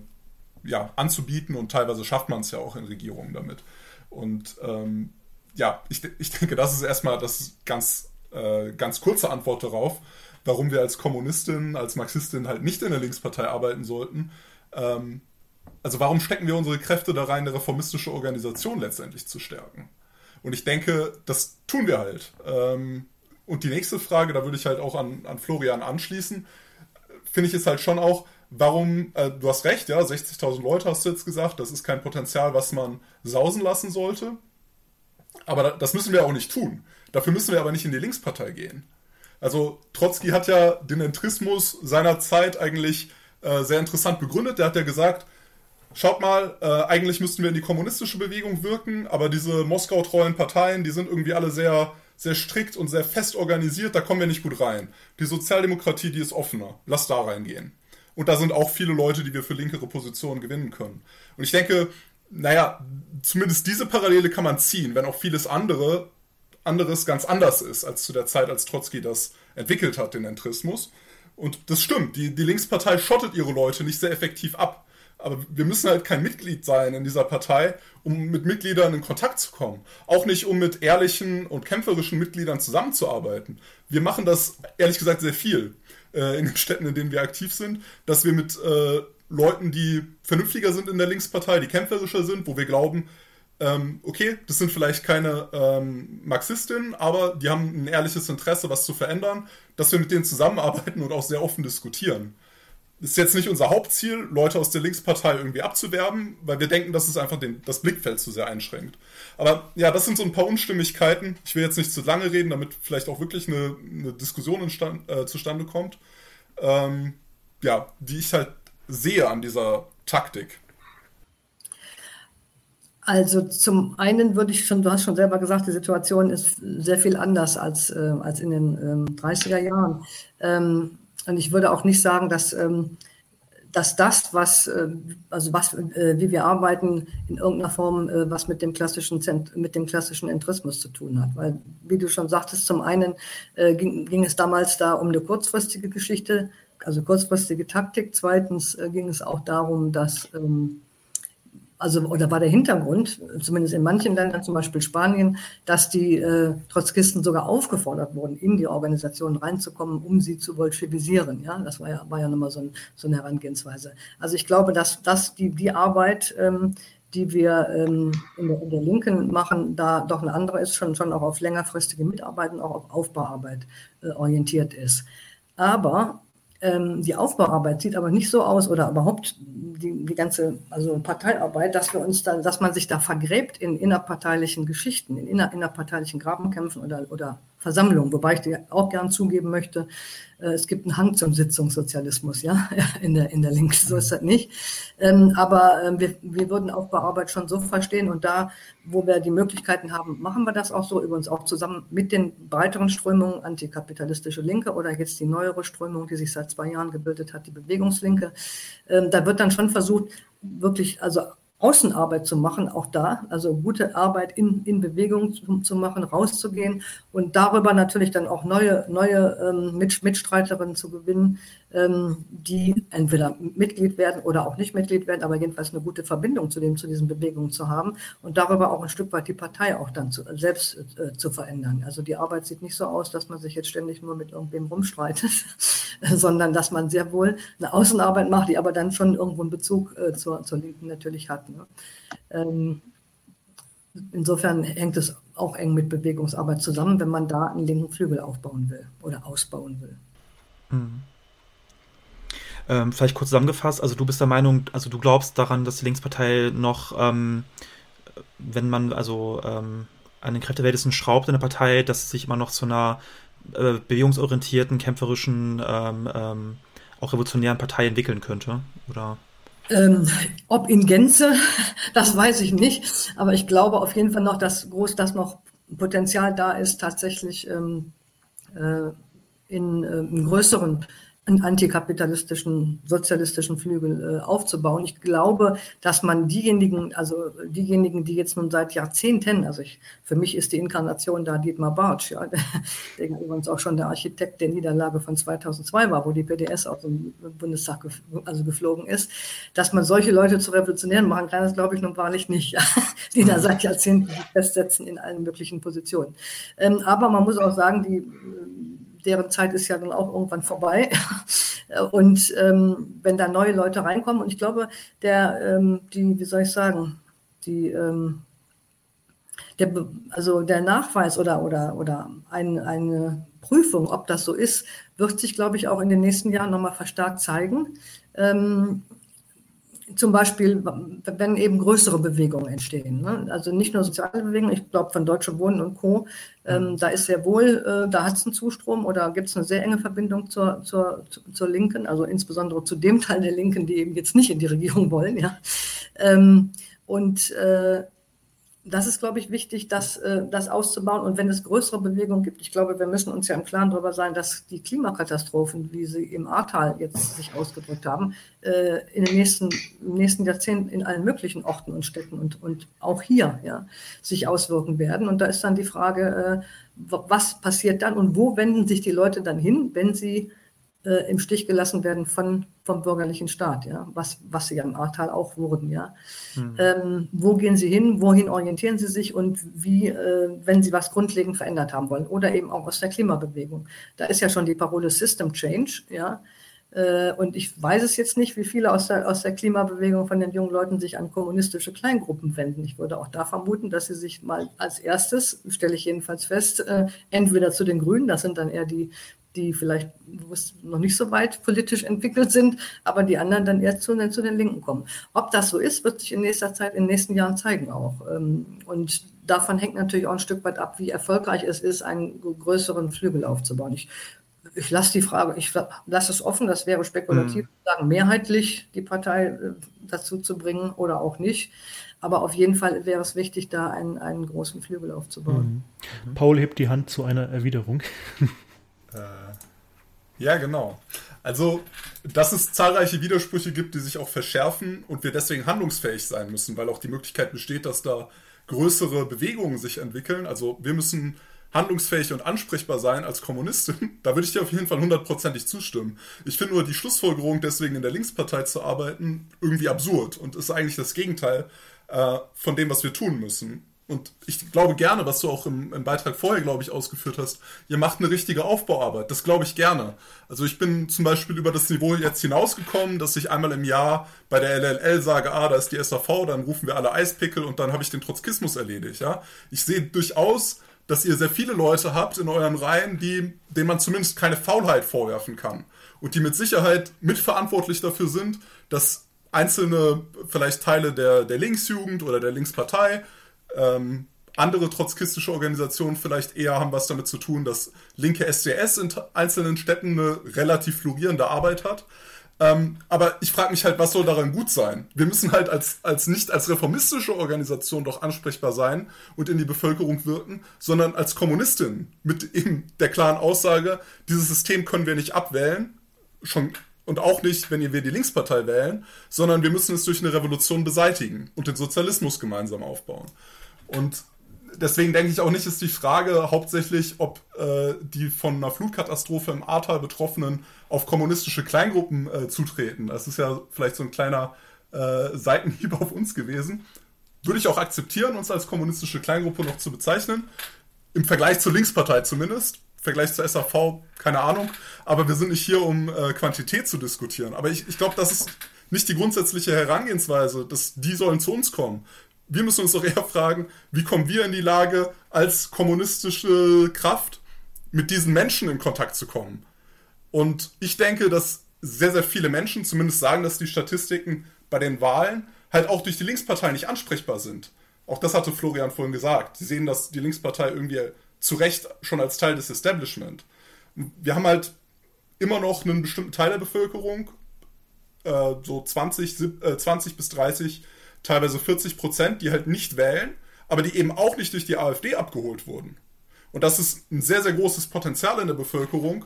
ja, anzubieten und teilweise schafft man es ja auch in Regierungen damit. Und ähm, ja, ich, ich denke, das ist erstmal das ganz, äh, ganz kurze Antwort darauf, warum wir als Kommunistin, als Marxistin halt nicht in der Linkspartei arbeiten sollten. Ähm, also warum stecken wir unsere Kräfte da rein, eine reformistische Organisation letztendlich zu stärken? Und ich denke, das tun wir halt. Ähm, und die nächste Frage, da würde ich halt auch an, an Florian anschließen, finde ich ist halt schon auch, warum, äh, du hast recht, ja, 60.000 Leute hast du jetzt gesagt, das ist kein Potenzial, was man sausen lassen sollte. Aber das müssen wir auch nicht tun. Dafür müssen wir aber nicht in die Linkspartei gehen. Also Trotzki hat ja den Entrismus seiner Zeit eigentlich äh, sehr interessant begründet. Der hat ja gesagt, schaut mal, äh, eigentlich müssten wir in die kommunistische Bewegung wirken, aber diese Moskau-treuen Parteien, die sind irgendwie alle sehr, sehr strikt und sehr fest organisiert, da kommen wir nicht gut rein. Die Sozialdemokratie, die ist offener. Lass da reingehen. Und da sind auch viele Leute, die wir für linkere Positionen gewinnen können. Und ich denke, naja, zumindest diese Parallele kann man ziehen, wenn auch vieles andere, anderes ganz anders ist als zu der Zeit, als Trotzki das entwickelt hat, den Entrismus. Und das stimmt, die, die Linkspartei schottet ihre Leute nicht sehr effektiv ab. Aber wir müssen halt kein Mitglied sein in dieser Partei, um mit Mitgliedern in Kontakt zu kommen. Auch nicht, um mit ehrlichen und kämpferischen Mitgliedern zusammenzuarbeiten. Wir machen das, ehrlich gesagt, sehr viel äh, in den Städten, in denen wir aktiv sind, dass wir mit äh, Leuten, die vernünftiger sind in der Linkspartei, die kämpferischer sind, wo wir glauben, ähm, okay, das sind vielleicht keine ähm, Marxistinnen, aber die haben ein ehrliches Interesse, was zu verändern, dass wir mit denen zusammenarbeiten und auch sehr offen diskutieren ist jetzt nicht unser Hauptziel, Leute aus der Linkspartei irgendwie abzuwerben, weil wir denken, dass es einfach den, das Blickfeld zu sehr einschränkt. Aber ja, das sind so ein paar Unstimmigkeiten. Ich will jetzt nicht zu lange reden, damit vielleicht auch wirklich eine, eine Diskussion instand, äh, zustande kommt. Ähm, ja, die ich halt sehe an dieser Taktik. Also zum einen würde ich schon, du hast schon selber gesagt, die Situation ist sehr viel anders als, äh, als in den ähm, 30er Jahren. Ähm, und ich würde auch nicht sagen, dass, ähm, dass das, was, äh, also was, äh, wie wir arbeiten, in irgendeiner Form äh, was mit dem klassischen mit dem klassischen Entrismus zu tun hat. Weil, wie du schon sagtest, zum einen ging, ging es damals da um eine kurzfristige Geschichte, also kurzfristige Taktik. Zweitens ging es auch darum, dass ähm, also oder war der Hintergrund, zumindest in manchen Ländern, zum Beispiel Spanien, dass die äh, Trotzkisten sogar aufgefordert wurden, in die Organisation reinzukommen, um sie zu bolschevisieren. Ja, das war ja, war ja nochmal so, ein, so eine Herangehensweise. Also ich glaube, dass, dass die, die Arbeit, ähm, die wir ähm, in, der, in, der, Linken machen, da doch eine andere ist, schon, schon auch auf längerfristige Mitarbeit und auch auf Aufbauarbeit äh, orientiert ist. Aber ähm, die Aufbauarbeit sieht aber nicht so aus oder überhaupt die, die ganze also Parteiarbeit, dass wir uns dann, dass man sich da vergräbt in innerparteilichen Geschichten, in inner, innerparteilichen Grabenkämpfen oder, oder Versammlungen, wobei ich dir auch gern zugeben möchte, äh, es gibt einen Hang zum Sitzungssozialismus, ja, in der, in der Linken, so ist das nicht. Ähm, aber ähm, wir, wir würden Aufbauarbeit schon so verstehen und da, wo wir die Möglichkeiten haben, machen wir das auch so, übrigens auch zusammen mit den breiteren Strömungen, antikapitalistische Linke oder jetzt die neuere Strömung, die sich seit zwei Jahren gebildet hat, die Bewegungslinke. Ähm, da wird dann schon versucht, wirklich, also Außenarbeit zu machen, auch da, also gute Arbeit in, in Bewegung zu, zu machen, rauszugehen und darüber natürlich dann auch neue, neue ähm, Mit, Mitstreiterinnen zu gewinnen, die entweder Mitglied werden oder auch nicht Mitglied werden, aber jedenfalls eine gute Verbindung zu, dem, zu diesen Bewegungen zu haben und darüber auch ein Stück weit die Partei auch dann zu, selbst äh, zu verändern. Also die Arbeit sieht nicht so aus, dass man sich jetzt ständig nur mit irgendwem rumstreitet, sondern dass man sehr wohl eine Außenarbeit macht, die aber dann schon irgendwo einen Bezug äh, zur, zur Linken natürlich hat. Ne? Ähm, insofern hängt es auch eng mit Bewegungsarbeit zusammen, wenn man da einen linken Flügel aufbauen will oder ausbauen will. Mhm. Ähm, vielleicht kurz zusammengefasst, also du bist der Meinung, also du glaubst daran, dass die Linkspartei noch, ähm, wenn man also ähm, an den Kräfteverhältnissen schraubt in der Partei, dass es sich immer noch zu einer äh, bewegungsorientierten, kämpferischen, ähm, ähm, auch revolutionären Partei entwickeln könnte, oder? Ähm, ob in Gänze, das weiß ich nicht. Aber ich glaube auf jeden Fall noch, dass groß, dass noch Potenzial da ist, tatsächlich ähm, äh, in, äh, in größeren einen antikapitalistischen, sozialistischen Flügel äh, aufzubauen. Ich glaube, dass man diejenigen, also diejenigen, die jetzt nun seit Jahrzehnten, also ich, für mich ist die Inkarnation da Dietmar Bartsch, ja, der, der übrigens auch schon der Architekt der Niederlage von 2002 war, wo die PDS aus dem Bundestag gef also geflogen ist, dass man solche Leute zu Revolutionären machen kann, das glaube ich nun wahrlich nicht, ja, die da seit Jahrzehnten festsetzen in allen möglichen Positionen. Ähm, aber man muss auch sagen, die deren Zeit ist ja dann auch irgendwann vorbei. Und ähm, wenn da neue Leute reinkommen, und ich glaube, der, ähm, die, wie soll ich sagen, die, ähm, der, also der Nachweis oder, oder, oder ein, eine Prüfung, ob das so ist, wird sich, glaube ich, auch in den nächsten Jahren nochmal verstärkt zeigen. Ähm, zum Beispiel, wenn eben größere Bewegungen entstehen. Ne? Also nicht nur soziale Bewegungen, ich glaube von Deutsche Wohnen und Co., ähm, mhm. da ist sehr wohl, äh, da hat es einen Zustrom oder gibt es eine sehr enge Verbindung zur, zur, zur Linken, also insbesondere zu dem Teil der Linken, die eben jetzt nicht in die Regierung wollen. Ja? Ähm, und äh, das ist, glaube ich, wichtig, das, äh, das auszubauen. Und wenn es größere Bewegungen gibt, ich glaube, wir müssen uns ja im Klaren darüber sein, dass die Klimakatastrophen, wie sie im Ahrtal jetzt sich ausgedrückt haben, äh, in den nächsten, im nächsten Jahrzehnt in allen möglichen Orten und Städten und, und auch hier ja, sich auswirken werden. Und da ist dann die Frage, äh, was passiert dann und wo wenden sich die Leute dann hin, wenn sie äh, im Stich gelassen werden von, vom bürgerlichen Staat, ja, was, was sie ja im Ahrtal auch wurden, ja. Mhm. Ähm, wo gehen sie hin, wohin orientieren sie sich und wie, äh, wenn sie was grundlegend verändert haben wollen oder eben auch aus der Klimabewegung. Da ist ja schon die Parole System Change, ja. Äh, und ich weiß es jetzt nicht, wie viele aus der, aus der Klimabewegung von den jungen Leuten sich an kommunistische Kleingruppen wenden. Ich würde auch da vermuten, dass sie sich mal als erstes, stelle ich jedenfalls fest, äh, entweder zu den Grünen, das sind dann eher die die vielleicht noch nicht so weit politisch entwickelt sind, aber die anderen dann eher zu, zu, den Linken kommen. Ob das so ist, wird sich in nächster Zeit, in den nächsten Jahren zeigen auch. Ähm, und davon hängt natürlich auch ein Stück weit ab, wie erfolgreich es ist, einen größeren Flügel aufzubauen. Ich, ich lasse die Frage, ich lasse es offen, das wäre spekulativ, mhm. sagen, mehrheitlich die Partei äh, dazu zu bringen oder auch nicht. Aber auf jeden Fall wäre es wichtig, da einen, einen großen Flügel aufzubauen. Mhm. Paul hebt die Hand zu einer Erwiderung. Ja, genau. Also, dass es zahlreiche Widersprüche gibt, die sich auch verschärfen und wir deswegen handlungsfähig sein müssen, weil auch die Möglichkeit besteht, dass da größere Bewegungen sich entwickeln. Also, wir müssen handlungsfähig und ansprechbar sein als Kommunistin. Da würde ich dir auf jeden Fall hundertprozentig zustimmen. Ich finde nur die Schlussfolgerung, deswegen in der Linkspartei zu arbeiten, irgendwie absurd und ist eigentlich das Gegenteil äh, von dem, was wir tun müssen. Und ich glaube gerne, was du auch im, im, Beitrag vorher, glaube ich, ausgeführt hast, ihr macht eine richtige Aufbauarbeit. Das glaube ich gerne. Also ich bin zum Beispiel über das Niveau jetzt hinausgekommen, dass ich einmal im Jahr bei der LLL sage, ah, da ist die SAV, dann rufen wir alle Eispickel und dann habe ich den Trotzkismus erledigt. Ja? Ich sehe durchaus, dass ihr sehr viele Leute habt in euren Reihen, die, denen man zumindest keine Faulheit vorwerfen kann. Und die mit Sicherheit mitverantwortlich dafür sind, dass einzelne vielleicht Teile der, der Linksjugend oder der Linkspartei ähm, andere trotzkistische Organisationen vielleicht eher haben was damit zu tun, dass linke SDS in einzelnen Städten eine relativ florierende Arbeit hat. Ähm, aber ich frage mich halt, was soll daran gut sein? Wir müssen halt als, als nicht als reformistische Organisation doch ansprechbar sein und in die Bevölkerung wirken, sondern als Kommunistin mit eben der klaren Aussage, dieses System können wir nicht abwählen, schon und auch nicht, wenn wir die Linkspartei wählen, sondern wir müssen es durch eine Revolution beseitigen und den Sozialismus gemeinsam aufbauen. Und deswegen denke ich auch nicht, ist die Frage hauptsächlich, ob äh, die von einer Flutkatastrophe im Ahrtal Betroffenen auf kommunistische Kleingruppen äh, zutreten. Das ist ja vielleicht so ein kleiner äh, Seitenhieb auf uns gewesen. Würde ich auch akzeptieren, uns als kommunistische Kleingruppe noch zu bezeichnen. Im Vergleich zur Linkspartei zumindest. Im Vergleich zur SAV, keine Ahnung. Aber wir sind nicht hier, um äh, Quantität zu diskutieren. Aber ich, ich glaube, das ist nicht die grundsätzliche Herangehensweise, dass die sollen zu uns kommen wir müssen uns doch eher fragen, wie kommen wir in die Lage, als kommunistische Kraft mit diesen Menschen in Kontakt zu kommen? Und ich denke, dass sehr, sehr viele Menschen, zumindest sagen dass die Statistiken bei den Wahlen, halt auch durch die Linkspartei nicht ansprechbar sind. Auch das hatte Florian vorhin gesagt. Sie sehen dass die Linkspartei irgendwie zu Recht schon als Teil des Establishment. Wir haben halt immer noch einen bestimmten Teil der Bevölkerung, äh, so 20, äh, 20 bis 30 teilweise 40 Prozent, die halt nicht wählen, aber die eben auch nicht durch die AfD abgeholt wurden. Und das ist ein sehr, sehr großes Potenzial in der Bevölkerung,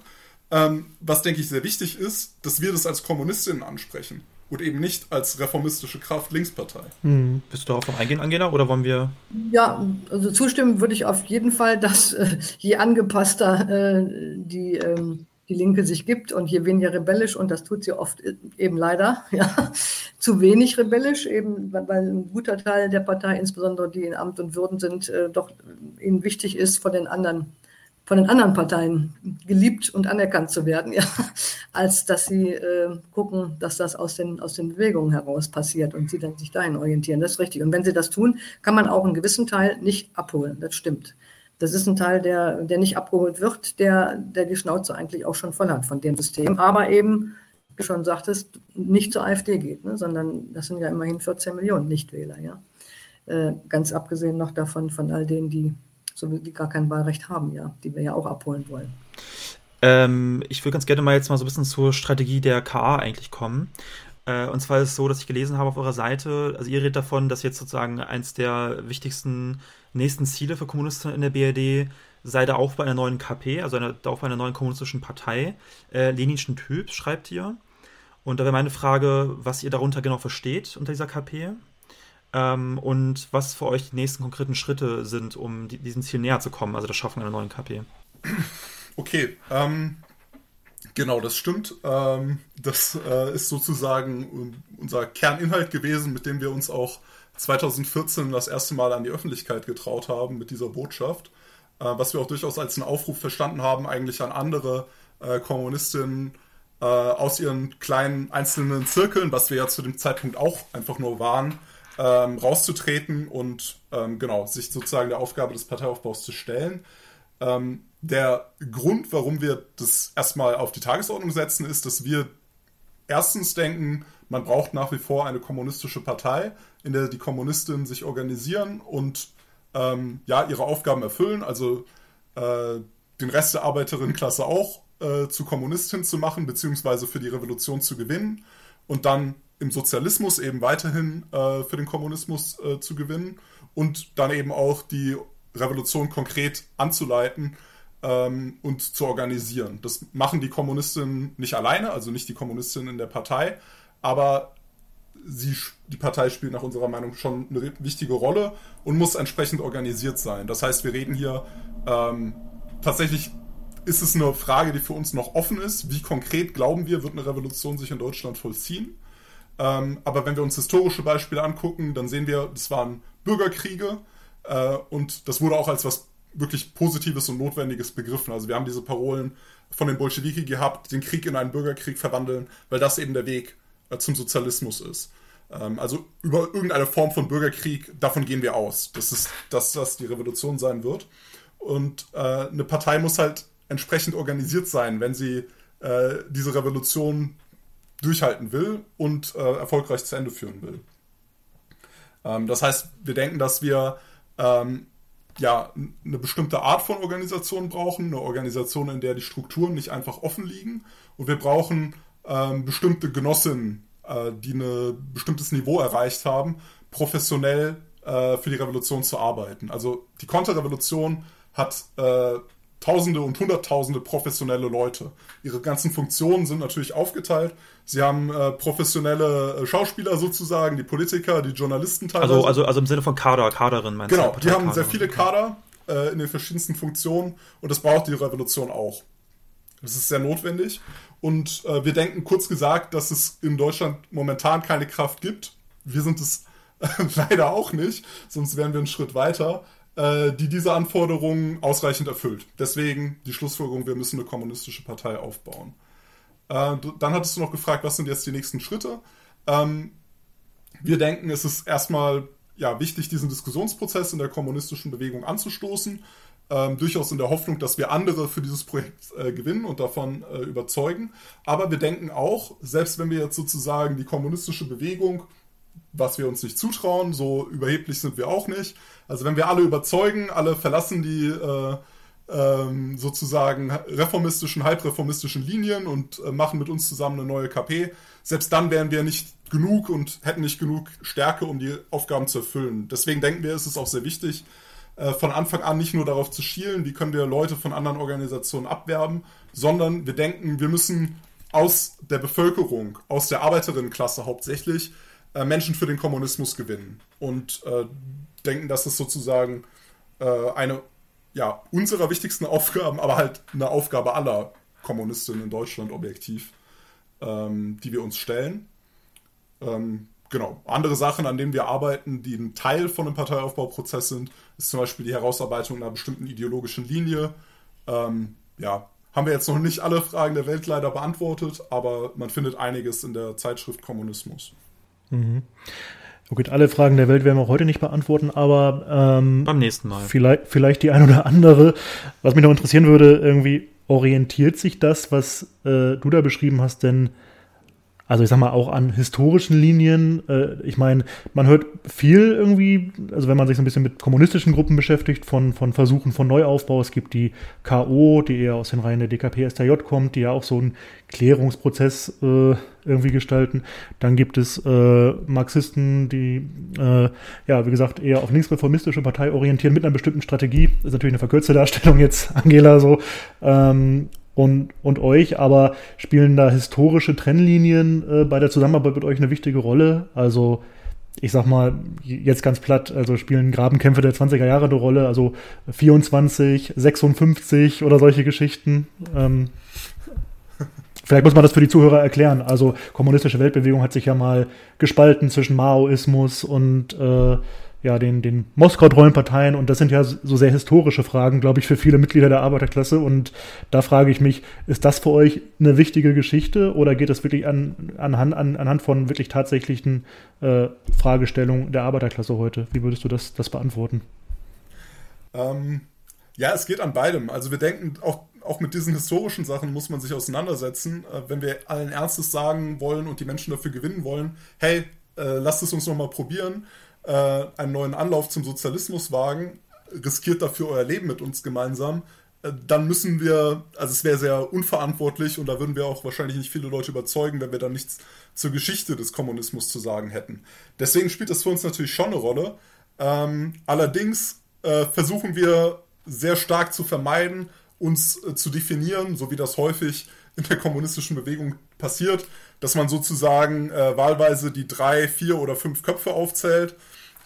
ähm, was, denke ich, sehr wichtig ist, dass wir das als Kommunistinnen ansprechen und eben nicht als reformistische Kraft Linkspartei. Hm. Willst du darauf noch eingehen, Angela, oder wollen wir? Ja, also zustimmen würde ich auf jeden Fall, dass äh, je angepasster äh, die ähm, die Linke sich gibt und je weniger rebellisch, und das tut sie oft eben leider, ja, zu wenig rebellisch, eben weil ein guter Teil der Partei, insbesondere die in Amt und Würden sind, äh, doch ihnen wichtig ist, von den anderen, von den anderen Parteien geliebt und anerkannt zu werden, ja, als dass sie äh, gucken, dass das aus den, aus den Bewegungen heraus passiert und sie dann sich dahin orientieren. Das ist richtig. Und wenn sie das tun, kann man auch einen gewissen Teil nicht abholen. Das stimmt. Das ist ein Teil, der, der nicht abgeholt wird, der, der die Schnauze eigentlich auch schon voll hat von dem System. Aber eben, wie du schon sagtest, nicht zur AfD geht, ne, sondern das sind ja immerhin 14 Millionen Nichtwähler. Ja? Äh, ganz abgesehen noch davon, von all denen, die, so, die gar kein Wahlrecht haben, ja, die wir ja auch abholen wollen. Ähm, ich würde ganz gerne mal jetzt mal so ein bisschen zur Strategie der KA eigentlich kommen. Äh, und zwar ist es so, dass ich gelesen habe auf eurer Seite, also ihr redet davon, dass jetzt sozusagen eins der wichtigsten nächsten Ziele für Kommunisten in der BRD sei der Aufbau einer neuen KP, also eine, der Aufbau einer neuen kommunistischen Partei, äh, leninschen Typs, schreibt ihr. Und da wäre meine Frage, was ihr darunter genau versteht unter dieser KP ähm, und was für euch die nächsten konkreten Schritte sind, um die, diesem Ziel näher zu kommen, also der Schaffung einer neuen KP. Okay, ähm, genau, das stimmt. Ähm, das äh, ist sozusagen unser Kerninhalt gewesen, mit dem wir uns auch 2014 das erste Mal an die Öffentlichkeit getraut haben mit dieser Botschaft, äh, was wir auch durchaus als einen Aufruf verstanden haben, eigentlich an andere äh, Kommunistinnen äh, aus ihren kleinen einzelnen Zirkeln, was wir ja zu dem Zeitpunkt auch einfach nur waren, ähm, rauszutreten und ähm, genau sich sozusagen der Aufgabe des Parteiaufbaus zu stellen. Ähm, der Grund, warum wir das erstmal auf die Tagesordnung setzen, ist, dass wir erstens denken, man braucht nach wie vor eine kommunistische Partei, in der die Kommunistinnen sich organisieren und ähm, ja, ihre Aufgaben erfüllen, also äh, den Rest der Arbeiterinnenklasse auch äh, zu Kommunistinnen zu machen, beziehungsweise für die Revolution zu gewinnen und dann im Sozialismus eben weiterhin äh, für den Kommunismus äh, zu gewinnen und dann eben auch die Revolution konkret anzuleiten ähm, und zu organisieren. Das machen die Kommunistinnen nicht alleine, also nicht die Kommunistinnen in der Partei, aber sie, die Partei spielt nach unserer Meinung schon eine wichtige Rolle und muss entsprechend organisiert sein. Das heißt, wir reden hier ähm, tatsächlich ist es eine Frage, die für uns noch offen ist. Wie konkret glauben wir, wird eine Revolution sich in Deutschland vollziehen? Ähm, aber wenn wir uns historische Beispiele angucken, dann sehen wir, das waren Bürgerkriege. Äh, und das wurde auch als was wirklich Positives und Notwendiges begriffen. Also wir haben diese Parolen von den Bolschewiki gehabt, den Krieg in einen Bürgerkrieg verwandeln, weil das eben der Weg äh, zum Sozialismus ist. Ähm, also über irgendeine Form von Bürgerkrieg, davon gehen wir aus, dass, es, dass das die Revolution sein wird. Und äh, eine Partei muss halt entsprechend organisiert sein, wenn sie äh, diese Revolution durchhalten will und erfolgreich zu Ende führen will. Ähm, das heißt, wir denken, dass wir ähm, ja, eine bestimmte Art von Organisation brauchen, eine Organisation, in der die Strukturen nicht einfach offen liegen. Und wir brauchen ähm, bestimmte Genossinnen, äh, die ein bestimmtes Niveau erreicht haben, professionell äh, für die Revolution zu arbeiten. Also die Konterrevolution hat äh, Tausende und Hunderttausende professionelle Leute. Ihre ganzen Funktionen sind natürlich aufgeteilt. Sie haben äh, professionelle äh, Schauspieler sozusagen, die Politiker, die Journalisten teilweise. Also, also, also im Sinne von Kader, Kaderin meinst genau, du? Genau, die haben sehr viele Kader äh, in den verschiedensten Funktionen und das braucht die Revolution auch. Das ist sehr notwendig. Und äh, wir denken kurz gesagt, dass es in Deutschland momentan keine Kraft gibt. Wir sind es leider auch nicht, sonst wären wir einen Schritt weiter. Äh, die diese Anforderungen ausreichend erfüllt. Deswegen die Schlussfolgerung, wir müssen eine kommunistische Partei aufbauen. Äh, dann hattest du noch gefragt, was sind jetzt die nächsten Schritte? Ähm, wir denken, es ist erstmal ja, wichtig, diesen Diskussionsprozess in der kommunistischen Bewegung anzustoßen. Ähm, durchaus in der Hoffnung, dass wir andere für dieses Projekt äh, gewinnen und davon äh, überzeugen. Aber wir denken auch, selbst wenn wir jetzt sozusagen die kommunistische Bewegung was wir uns nicht zutrauen. So überheblich sind wir auch nicht. Also wenn wir alle überzeugen, alle verlassen die äh, ähm, sozusagen reformistischen, halbreformistischen Linien und äh, machen mit uns zusammen eine neue KP, selbst dann wären wir nicht genug und hätten nicht genug Stärke, um die Aufgaben zu erfüllen. Deswegen denken wir, ist es auch sehr wichtig, äh, von Anfang an nicht nur darauf zu schielen, wie können wir Leute von anderen Organisationen abwerben, sondern wir denken, wir müssen aus der Bevölkerung, aus der Arbeiterinnenklasse hauptsächlich, äh, Menschen für den Kommunismus gewinnen und äh, denken, dass es sozusagen äh, eine ja, unserer wichtigsten Aufgaben, aber halt eine Aufgabe aller Kommunistinnen in Deutschland objektiv, ähm, die wir uns stellen. Ähm, genau. Andere Sachen, an denen wir arbeiten, die ein Teil von einem Parteiaufbauprozess sind, ist zum Beispiel die Herausarbeitung einer bestimmten ideologischen Linie. Ähm, ja, haben wir jetzt noch nicht alle Fragen der Welt leider beantwortet, aber man findet einiges in der Zeitschrift Kommunismus. Mhm. Okay, alle Fragen der Welt werden wir auch heute nicht beantworten, aber ähm, beim nächsten Mal. Vielleicht, vielleicht die ein oder andere. Was mich noch interessieren würde, irgendwie orientiert sich das, was äh, du da beschrieben hast, denn also ich sag mal auch an historischen Linien. Äh, ich meine, man hört viel irgendwie, also wenn man sich so ein bisschen mit kommunistischen Gruppen beschäftigt, von, von Versuchen von Neuaufbau. Es gibt die KO, die eher aus den Reihen der DKP STJ kommt, die ja auch so einen Klärungsprozess äh, irgendwie gestalten. Dann gibt es äh, Marxisten, die äh, ja, wie gesagt, eher auf linksreformistische Partei orientieren mit einer bestimmten Strategie. Ist natürlich eine verkürzte Darstellung jetzt, Angela, so. Ähm, und, und euch, aber spielen da historische Trennlinien äh, bei der Zusammenarbeit mit euch eine wichtige Rolle? Also, ich sag mal, jetzt ganz platt, also spielen Grabenkämpfe der 20er Jahre eine Rolle, also 24, 56 oder solche Geschichten. Ähm, vielleicht muss man das für die Zuhörer erklären. Also, kommunistische Weltbewegung hat sich ja mal gespalten zwischen Maoismus und äh, ja, den, den moskau-treuen Parteien. Und das sind ja so sehr historische Fragen, glaube ich, für viele Mitglieder der Arbeiterklasse. Und da frage ich mich, ist das für euch eine wichtige Geschichte oder geht es wirklich an, anhand, an, anhand von wirklich tatsächlichen äh, Fragestellungen der Arbeiterklasse heute? Wie würdest du das, das beantworten? Ähm, ja, es geht an beidem. Also wir denken, auch, auch mit diesen historischen Sachen muss man sich auseinandersetzen. Äh, wenn wir allen Ernstes sagen wollen und die Menschen dafür gewinnen wollen, hey, äh, lasst es uns nochmal probieren äh, einen neuen Anlauf zum Sozialismus wagen, riskiert dafür euer Leben mit uns gemeinsam, äh, dann müssen wir, also es wäre sehr unverantwortlich und da würden wir auch wahrscheinlich nicht viele Leute überzeugen, wenn wir dann nichts zur Geschichte des Kommunismus zu sagen hätten. Deswegen spielt das für uns natürlich schon eine Rolle. Ähm, allerdings äh, versuchen wir sehr stark zu vermeiden, uns äh, zu definieren, so wie das häufig in der kommunistischen Bewegung passiert, dass man sozusagen äh, wahlweise die drei, vier oder fünf Köpfe aufzählt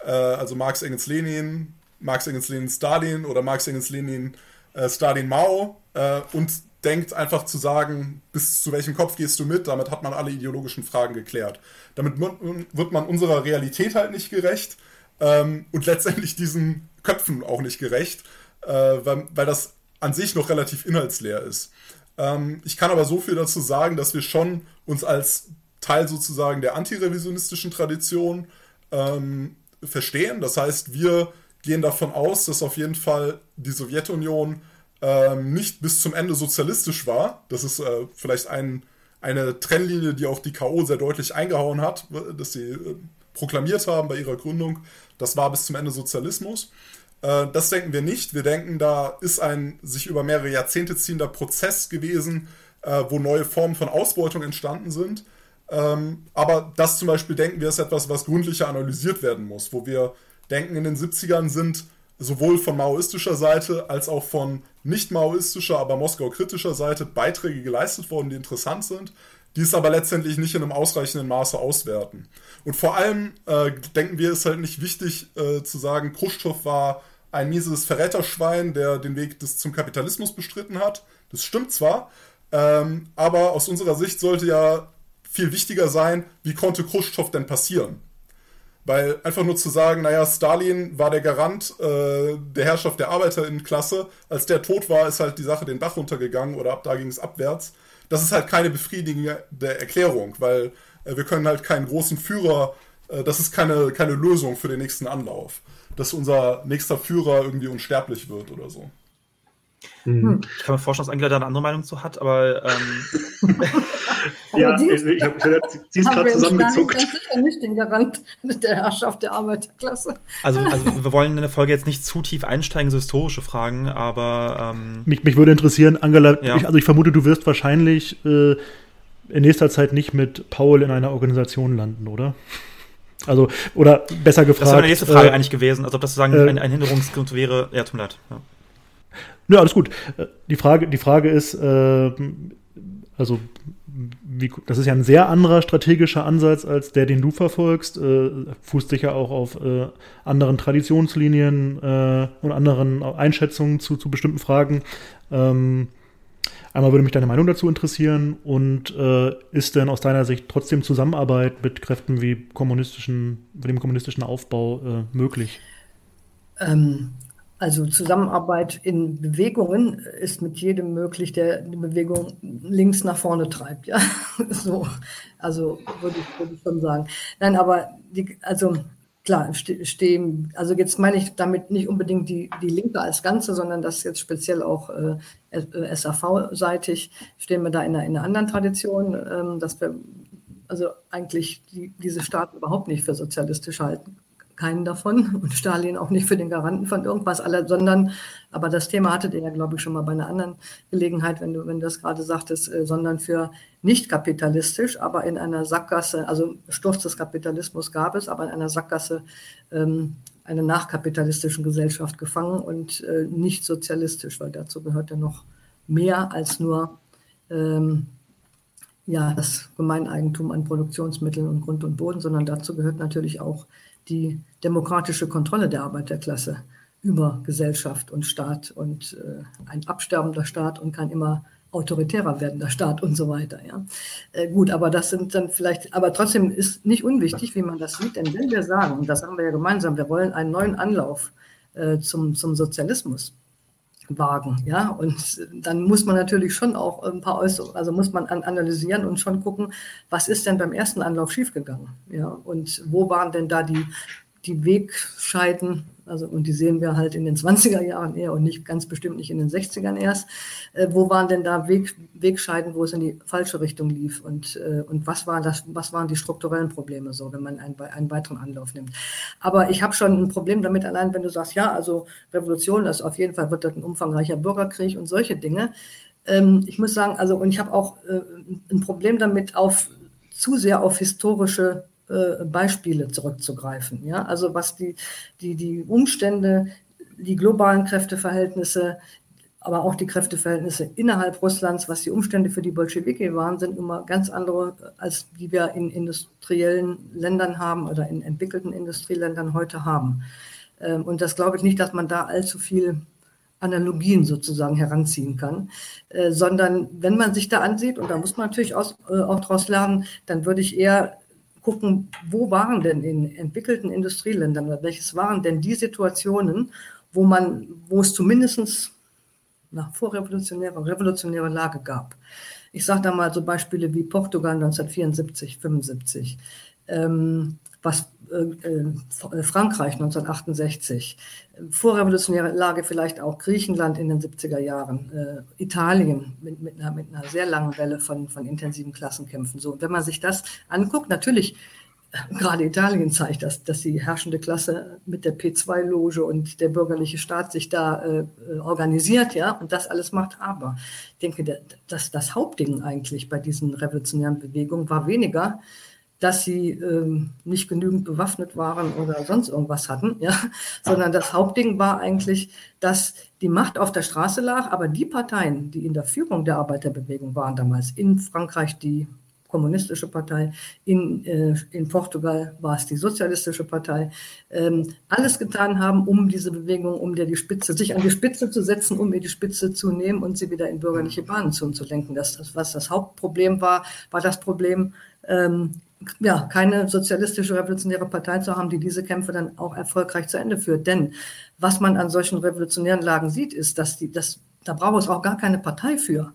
äh, also Marx, Engels, Lenin, Marx, Engels, Lenin, Stalin oder Marx, Engels, Lenin, äh, Stalin, Mao äh, und denkt einfach zu sagen, bis zu welchem Kopf gehst du mit, damit hat man alle ideologischen Fragen geklärt. Damit wird man unserer Realität halt nicht gerecht, ähm, und letztendlich diesen Köpfen auch nicht gerecht, äh, weil, weil das an sich noch relativ inhaltsleer ist. Ähm, ich kann aber so viel dazu sagen, dass wir schon uns als Teil sozusagen der antirevisionistischen Tradition ähm, verstehen. Das heißt, wir gehen davon aus, dass auf jeden Fall die Sowjetunion ähm, nicht bis zum Ende sozialistisch war. Das ist äh, vielleicht ein, eine Trennlinie, die auch die K.O. sehr deutlich eingehauen hat, dass sie äh, proklamiert haben bei ihrer Gründung. Das war bis zum Ende Sozialismus. Äh, das denken wir nicht. Wir denken, da ist ein sich über mehrere Jahrzehnte ziehender Prozess gewesen, äh, wo neue Formen von Ausbeutung entstanden sind. Ähm, aber das zum Beispiel denken wir ist etwas, was gründlicher analysiert werden muss, wo wir denken, in den 70ern sind sowohl von maoistischer Seite als auch von nicht maoistischer, aber Moskau-kritischer Seite Beiträge geleistet worden, die interessant sind, die es aber letztendlich nicht in einem ausreichenden Maße auswerten. Und vor allem äh, denken wir, ist halt nicht wichtig äh, zu sagen, Khrushchev war ein mieses Verräterschwein, der den Weg des, zum Kapitalismus bestritten hat. Das stimmt zwar, ähm, aber aus unserer Sicht sollte ja viel wichtiger sein, wie konnte Khrushchev denn passieren? Weil einfach nur zu sagen, naja, Stalin war der Garant äh, der Herrschaft der Arbeiterinnenklasse, als der tot war, ist halt die Sache den Bach runtergegangen oder ab da ging es abwärts. Das ist halt keine befriedigende Erklärung, weil äh, wir können halt keinen großen Führer, äh, das ist keine, keine Lösung für den nächsten Anlauf, dass unser nächster Führer irgendwie unsterblich wird oder so. Mhm. Hm. Ich kann mir vorstellen, dass Angela da eine andere Meinung zu hat, aber. Ähm ja, die, ich hab, sie ist gerade zusammengezuckt. Das ist ja nicht den Garant der Herrschaft der Arbeiterklasse. Also, also, wir wollen in der Folge jetzt nicht zu tief einsteigen, so historische Fragen, aber. Ähm mich, mich würde interessieren, Angela, ja. ich, also ich vermute, du wirst wahrscheinlich äh, in nächster Zeit nicht mit Paul in einer Organisation landen, oder? Also, oder besser gefragt. Das wäre meine nächste Frage äh, eigentlich gewesen, also ob das sozusagen äh, ein, ein Hinderungsgrund wäre. Ja, tut mir leid. Ja. Ja, alles gut. Äh, die Frage, die Frage ist, äh, also wie, das ist ja ein sehr anderer strategischer Ansatz als der, den du verfolgst. Äh, fußt sicher auch auf äh, anderen Traditionslinien äh, und anderen Einschätzungen zu, zu bestimmten Fragen. Ähm, einmal würde mich deine Meinung dazu interessieren und äh, ist denn aus deiner Sicht trotzdem Zusammenarbeit mit Kräften wie kommunistischen, dem kommunistischen Aufbau äh, möglich? Ähm, also Zusammenarbeit in Bewegungen ist mit jedem möglich, der die Bewegung links nach vorne treibt. Ja, so. Also würde ich, würde ich schon sagen. Nein, aber die, also klar, stehen, also jetzt meine ich damit nicht unbedingt die, die Linke als Ganze, sondern das jetzt speziell auch äh, SAV-seitig stehen wir da in einer, in einer anderen Tradition, ähm, dass wir also eigentlich die, diese Staaten überhaupt nicht für sozialistisch halten keinen davon und Stalin auch nicht für den Garanten von irgendwas, sondern, aber das Thema hattet ihr ja, glaube ich, schon mal bei einer anderen Gelegenheit, wenn du, wenn du das gerade sagtest, äh, sondern für nicht kapitalistisch, aber in einer Sackgasse, also Sturz des Kapitalismus gab es, aber in einer Sackgasse ähm, einer nachkapitalistischen Gesellschaft gefangen und äh, nicht sozialistisch, weil dazu gehört ja noch mehr als nur ähm, ja, das Gemeineigentum an Produktionsmitteln und Grund und Boden, sondern dazu gehört natürlich auch die demokratische Kontrolle der Arbeiterklasse über Gesellschaft und Staat und äh, ein absterbender Staat und kein immer autoritärer werdender Staat und so weiter. Ja. Äh, gut, aber das sind dann vielleicht, aber trotzdem ist nicht unwichtig, wie man das sieht, denn wenn wir sagen, und das haben wir ja gemeinsam, wir wollen einen neuen Anlauf äh, zum, zum Sozialismus, wagen. Ja, und dann muss man natürlich schon auch ein paar Äußerungen, also muss man analysieren und schon gucken, was ist denn beim ersten Anlauf schiefgegangen? Ja, und wo waren denn da die, die Wegscheiden also, und die sehen wir halt in den 20er Jahren eher und nicht ganz bestimmt nicht in den 60ern erst. Äh, wo waren denn da Weg, Wegscheiden, wo es in die falsche Richtung lief? Und, äh, und was, war das, was waren die strukturellen Probleme so, wenn man einen, einen weiteren Anlauf nimmt? Aber ich habe schon ein Problem damit, allein wenn du sagst, ja, also Revolution, das auf jeden Fall wird das ein umfangreicher Bürgerkrieg und solche Dinge. Ähm, ich muss sagen, also, und ich habe auch äh, ein Problem damit, auf zu sehr auf historische äh, Beispiele zurückzugreifen. Ja? Also was die, die, die Umstände, die globalen Kräfteverhältnisse, aber auch die Kräfteverhältnisse innerhalb Russlands, was die Umstände für die Bolschewiki waren, sind immer ganz andere, als die wir in industriellen Ländern haben oder in entwickelten Industrieländern heute haben. Ähm, und das glaube ich nicht, dass man da allzu viel Analogien sozusagen heranziehen kann, äh, sondern wenn man sich da ansieht, und da muss man natürlich auch, äh, auch daraus lernen, dann würde ich eher gucken, wo waren denn in entwickelten Industrieländern welches waren denn die Situationen, wo man, wo es zumindest nach vorrevolutionärer, revolutionärer Lage gab. Ich sage da mal so Beispiele wie Portugal 1974, 75, ähm, was Frankreich 1968, vorrevolutionäre Lage vielleicht auch Griechenland in den 70er Jahren, äh, Italien mit, mit, einer, mit einer sehr langen Welle von, von intensiven Klassenkämpfen. So, wenn man sich das anguckt, natürlich gerade Italien zeigt das, dass die herrschende Klasse mit der P2-Loge und der bürgerliche Staat sich da äh, organisiert, ja, und das alles macht. Aber ich denke, dass das Hauptding eigentlich bei diesen revolutionären Bewegungen war weniger, dass sie ähm, nicht genügend bewaffnet waren oder sonst irgendwas hatten, ja, sondern das Hauptding war eigentlich, dass die Macht auf der Straße lag, aber die Parteien, die in der Führung der Arbeiterbewegung waren damals, in Frankreich die kommunistische Partei, in, äh, in Portugal war es die sozialistische Partei, ähm, alles getan haben, um diese Bewegung, um der die Spitze, sich an die Spitze zu setzen, um ihr die Spitze zu nehmen und sie wieder in bürgerliche Bahnen zu, zu lenken. Das, das, was das Hauptproblem war, war das Problem, ähm, ja, keine sozialistische revolutionäre Partei zu haben, die diese Kämpfe dann auch erfolgreich zu Ende führt. Denn was man an solchen revolutionären Lagen sieht, ist, dass die, das, da braucht es auch gar keine Partei für.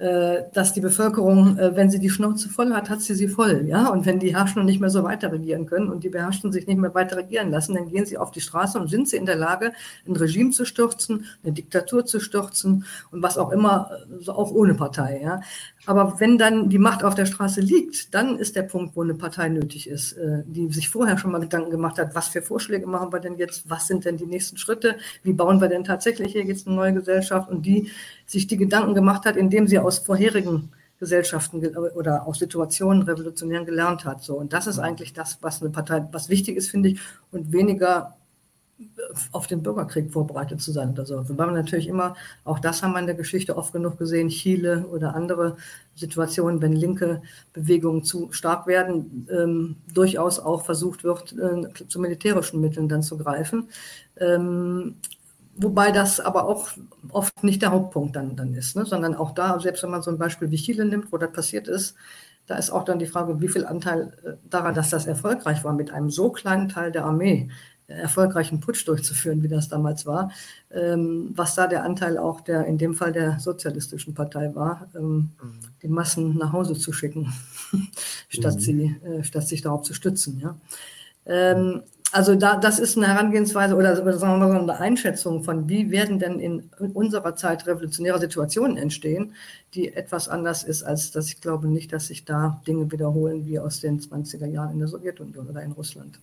Äh, dass die Bevölkerung, äh, wenn sie die Schnauze voll hat, hat sie sie voll, ja. Und wenn die Herrschenden nicht mehr so weiter regieren können und die Beherrschten sich nicht mehr weiter regieren lassen, dann gehen sie auf die Straße und sind sie in der Lage, ein Regime zu stürzen, eine Diktatur zu stürzen und was auch immer, äh, auch ohne Partei, ja. Aber wenn dann die Macht auf der Straße liegt, dann ist der Punkt, wo eine Partei nötig ist, die sich vorher schon mal Gedanken gemacht hat, was für Vorschläge machen wir denn jetzt, was sind denn die nächsten Schritte, wie bauen wir denn tatsächlich hier jetzt eine neue Gesellschaft und die sich die Gedanken gemacht hat, indem sie aus vorherigen Gesellschaften oder aus Situationen revolutionären gelernt hat. So. Und das ist eigentlich das, was eine Partei, was wichtig ist, finde ich, und weniger auf den Bürgerkrieg vorbereitet zu sein oder so. Wobei man natürlich immer, auch das haben wir in der Geschichte oft genug gesehen, Chile oder andere Situationen, wenn linke Bewegungen zu stark werden, ähm, durchaus auch versucht wird, äh, zu militärischen Mitteln dann zu greifen. Ähm, Wobei das aber auch oft nicht der Hauptpunkt dann, dann ist, ne? sondern auch da, selbst wenn man so ein Beispiel wie Chile nimmt, wo das passiert ist, da ist auch dann die Frage, wie viel Anteil äh, daran, dass das erfolgreich war, mit einem so kleinen Teil der Armee erfolgreichen Putsch durchzuführen, wie das damals war, ähm, was da der Anteil auch der, in dem Fall der sozialistischen Partei war, ähm, mhm. die Massen nach Hause zu schicken, statt, mhm. sie, äh, statt sich darauf zu stützen. Ja? Ähm, also da, das ist eine Herangehensweise oder, sagen wir mal so eine Einschätzung von, wie werden denn in unserer Zeit revolutionäre Situationen entstehen, die etwas anders ist, als dass ich glaube nicht, dass sich da Dinge wiederholen wie aus den 20er Jahren in der Sowjetunion oder in Russland.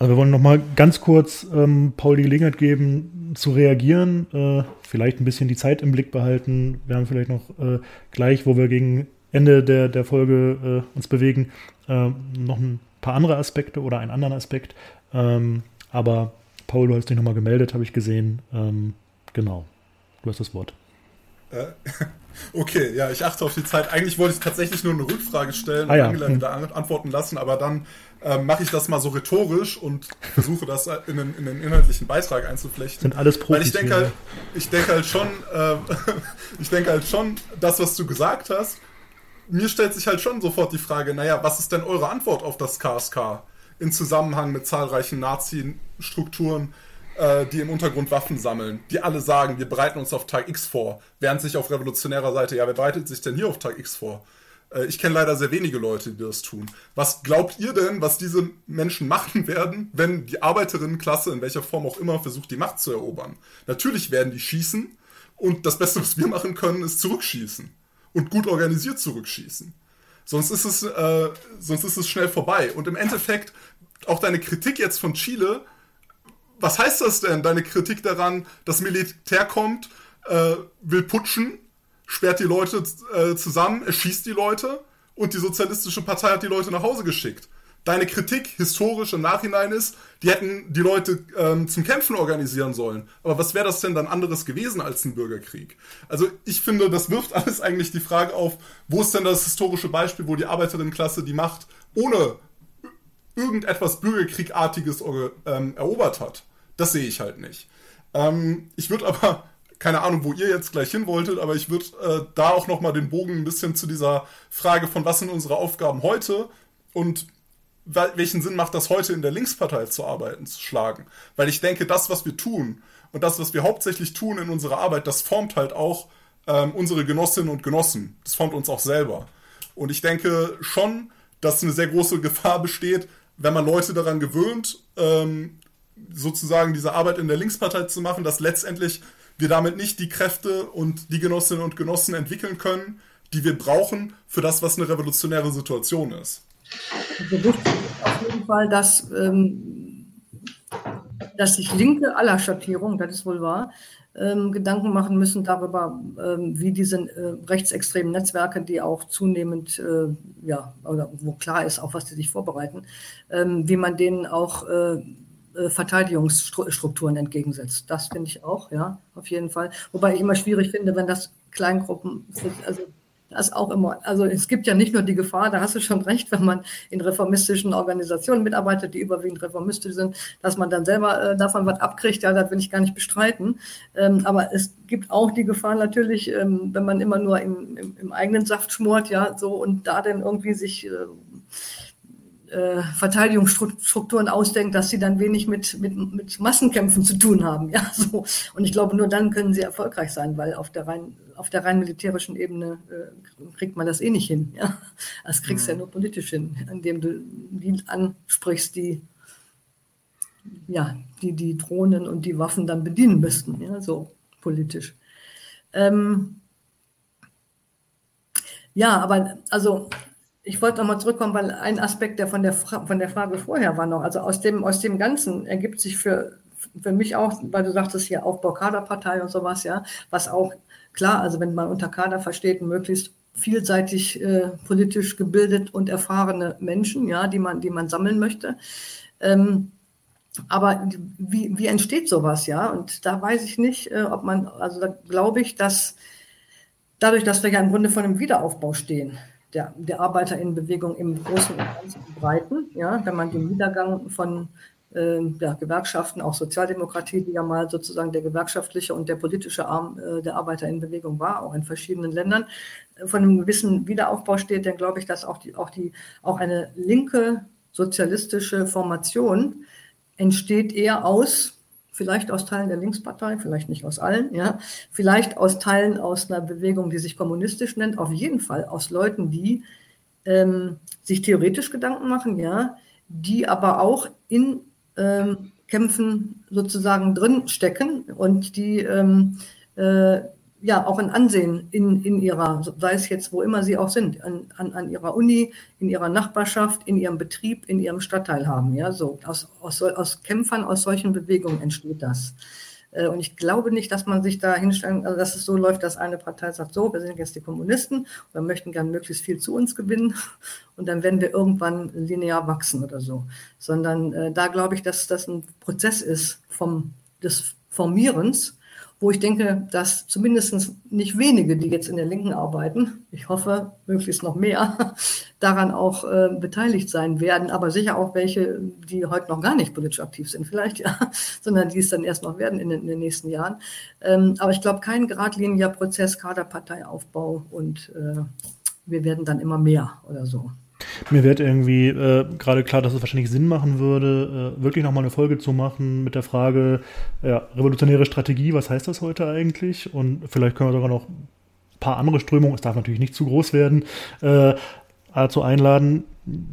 Also wir wollen noch mal ganz kurz ähm, Paul die Gelegenheit geben, zu reagieren, äh, vielleicht ein bisschen die Zeit im Blick behalten. Wir haben vielleicht noch äh, gleich, wo wir gegen Ende der, der Folge äh, uns bewegen, äh, noch ein paar andere Aspekte oder einen anderen Aspekt. Ähm, aber Paul, du hast dich nochmal gemeldet, habe ich gesehen. Ähm, genau, du hast das Wort. Äh, okay, ja, ich achte auf die Zeit. Eigentlich wollte ich tatsächlich nur eine Rückfrage stellen und ah, ja. Angela hm. wieder antworten lassen, aber dann ähm, mache ich das mal so rhetorisch und versuche das in den, in den inhaltlichen Beitrag einzuflechten. Sind alles Profis Weil ich denke halt, ich denke halt schon, äh, ich denke halt schon, das, was du gesagt hast, mir stellt sich halt schon sofort die Frage, naja, was ist denn eure Antwort auf das KSK in Zusammenhang mit zahlreichen Nazi-Strukturen, äh, die im Untergrund Waffen sammeln, die alle sagen, wir bereiten uns auf Tag X vor, während sich auf revolutionärer Seite, ja, wer bereitet sich denn hier auf Tag X vor? Äh, ich kenne leider sehr wenige Leute, die das tun. Was glaubt ihr denn, was diese Menschen machen werden, wenn die Arbeiterinnenklasse in welcher Form auch immer versucht, die Macht zu erobern? Natürlich werden die schießen und das Beste, was wir machen können, ist zurückschießen und gut organisiert zurückschießen. Sonst ist es, äh, sonst ist es schnell vorbei. Und im Endeffekt, auch deine Kritik jetzt von Chile, was heißt das denn, deine Kritik daran, das Militär kommt, äh, will putschen, sperrt die Leute äh, zusammen, erschießt die Leute und die Sozialistische Partei hat die Leute nach Hause geschickt deine Kritik historisch im Nachhinein ist, die hätten die Leute ähm, zum Kämpfen organisieren sollen. Aber was wäre das denn dann anderes gewesen als ein Bürgerkrieg? Also ich finde, das wirft alles eigentlich die Frage auf, wo ist denn das historische Beispiel, wo die Arbeiterinnenklasse die Macht ohne irgendetwas Bürgerkriegartiges ähm, erobert hat? Das sehe ich halt nicht. Ähm, ich würde aber keine Ahnung, wo ihr jetzt gleich hin wolltet, aber ich würde äh, da auch nochmal den Bogen ein bisschen zu dieser Frage von was sind unsere Aufgaben heute und welchen Sinn macht das heute in der Linkspartei zu arbeiten, zu schlagen? Weil ich denke, das, was wir tun und das, was wir hauptsächlich tun in unserer Arbeit, das formt halt auch ähm, unsere Genossinnen und Genossen. Das formt uns auch selber. Und ich denke schon, dass eine sehr große Gefahr besteht, wenn man Leute daran gewöhnt, ähm, sozusagen diese Arbeit in der Linkspartei zu machen, dass letztendlich wir damit nicht die Kräfte und die Genossinnen und Genossen entwickeln können, die wir brauchen für das, was eine revolutionäre Situation ist. Also wichtig ist auf jeden Fall, dass, ähm, dass sich Linke aller Schattierungen, das ist wohl wahr, ähm, Gedanken machen müssen darüber, ähm, wie diese äh, rechtsextremen Netzwerke, die auch zunehmend, äh, ja, oder wo klar ist, auch was die sich vorbereiten, ähm, wie man denen auch äh Verteidigungsstrukturen entgegensetzt. Das finde ich auch, ja, auf jeden Fall. Wobei ich immer schwierig finde, wenn das Kleingruppen, also das auch immer, also es gibt ja nicht nur die Gefahr, da hast du schon recht, wenn man in reformistischen Organisationen mitarbeitet, die überwiegend reformistisch sind, dass man dann selber äh, davon was abkriegt, ja, das will ich gar nicht bestreiten. Ähm, aber es gibt auch die Gefahr natürlich, ähm, wenn man immer nur im, im, im, eigenen Saft schmort, ja, so und da dann irgendwie sich äh, äh, Verteidigungsstrukturen ausdenkt, dass sie dann wenig mit, mit, mit Massenkämpfen zu tun haben. Ja, so. Und ich glaube, nur dann können sie erfolgreich sein, weil auf der rein, auf der rein militärischen Ebene äh, kriegt man das eh nicht hin. Ja? Das kriegst du mhm. ja nur politisch hin, indem du die ansprichst, die ja, die, die Drohnen und die Waffen dann bedienen müssten, ja, so politisch. Ähm, ja, aber also ich wollte nochmal zurückkommen, weil ein Aspekt, der von der, Fra von der Frage vorher war noch, also aus dem, aus dem Ganzen ergibt sich für, für mich auch, weil du sagtest hier Aufbau Kaderpartei und sowas, ja, was auch klar, also wenn man unter Kader versteht, möglichst vielseitig äh, politisch gebildet und erfahrene Menschen, ja, die man, die man sammeln möchte. Ähm, aber wie, wie entsteht sowas, ja? Und da weiß ich nicht, äh, ob man, also da glaube ich, dass dadurch, dass wir ja im Grunde vor einem Wiederaufbau stehen, der, der Arbeiterinnenbewegung im Großen und Ganzen Breiten. Ja, wenn man den Niedergang von äh, ja, Gewerkschaften, auch Sozialdemokratie, die ja mal sozusagen der gewerkschaftliche und der politische Arm äh, der Arbeiterinnenbewegung war, auch in verschiedenen Ländern, äh, von einem gewissen Wiederaufbau steht, dann glaube ich, dass auch, die, auch, die, auch eine linke sozialistische Formation entsteht eher aus vielleicht aus Teilen der Linkspartei, vielleicht nicht aus allen, ja, vielleicht aus Teilen aus einer Bewegung, die sich kommunistisch nennt, auf jeden Fall aus Leuten, die ähm, sich theoretisch Gedanken machen, ja, die aber auch in ähm, Kämpfen sozusagen drin stecken und die ähm, äh, ja auch ein Ansehen in, in ihrer, sei es jetzt wo immer sie auch sind, an, an, an ihrer Uni, in ihrer Nachbarschaft, in ihrem Betrieb, in ihrem Stadtteil haben. Ja, so aus, aus, aus Kämpfern, aus solchen Bewegungen entsteht das. Äh, und ich glaube nicht, dass man sich da hinstellen, also dass es so läuft, dass eine Partei sagt, so, wir sind jetzt die Kommunisten, wir möchten gern möglichst viel zu uns gewinnen und dann werden wir irgendwann linear wachsen oder so. Sondern äh, da glaube ich, dass das ein Prozess ist vom, des Formierens wo ich denke, dass zumindest nicht wenige, die jetzt in der Linken arbeiten, ich hoffe möglichst noch mehr, daran auch äh, beteiligt sein werden, aber sicher auch welche, die heute noch gar nicht politisch aktiv sind, vielleicht, ja, sondern die es dann erst noch werden in den, in den nächsten Jahren. Ähm, aber ich glaube, kein geradliniger Prozess, Kaderparteiaufbau und äh, wir werden dann immer mehr oder so. Mir wird irgendwie äh, gerade klar, dass es wahrscheinlich Sinn machen würde, äh, wirklich nochmal eine Folge zu machen mit der Frage, ja, revolutionäre Strategie, was heißt das heute eigentlich? Und vielleicht können wir sogar noch ein paar andere Strömungen, es darf natürlich nicht zu groß werden, äh, dazu einladen.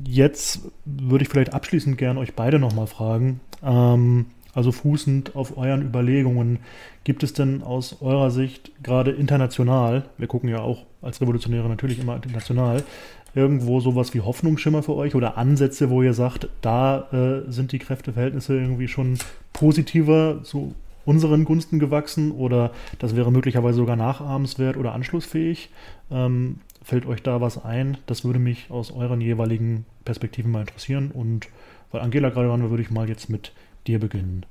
Jetzt würde ich vielleicht abschließend gern euch beide nochmal fragen. Ähm, also fußend auf euren Überlegungen, gibt es denn aus eurer Sicht gerade international, wir gucken ja auch als Revolutionäre natürlich immer international, irgendwo sowas wie Hoffnungsschimmer für euch oder Ansätze, wo ihr sagt, da äh, sind die Kräfteverhältnisse irgendwie schon positiver zu unseren Gunsten gewachsen oder das wäre möglicherweise sogar nachahmenswert oder anschlussfähig? Ähm, fällt euch da was ein? Das würde mich aus euren jeweiligen Perspektiven mal interessieren. Und weil Angela gerade dran war, würde ich mal jetzt mit dir beginnen.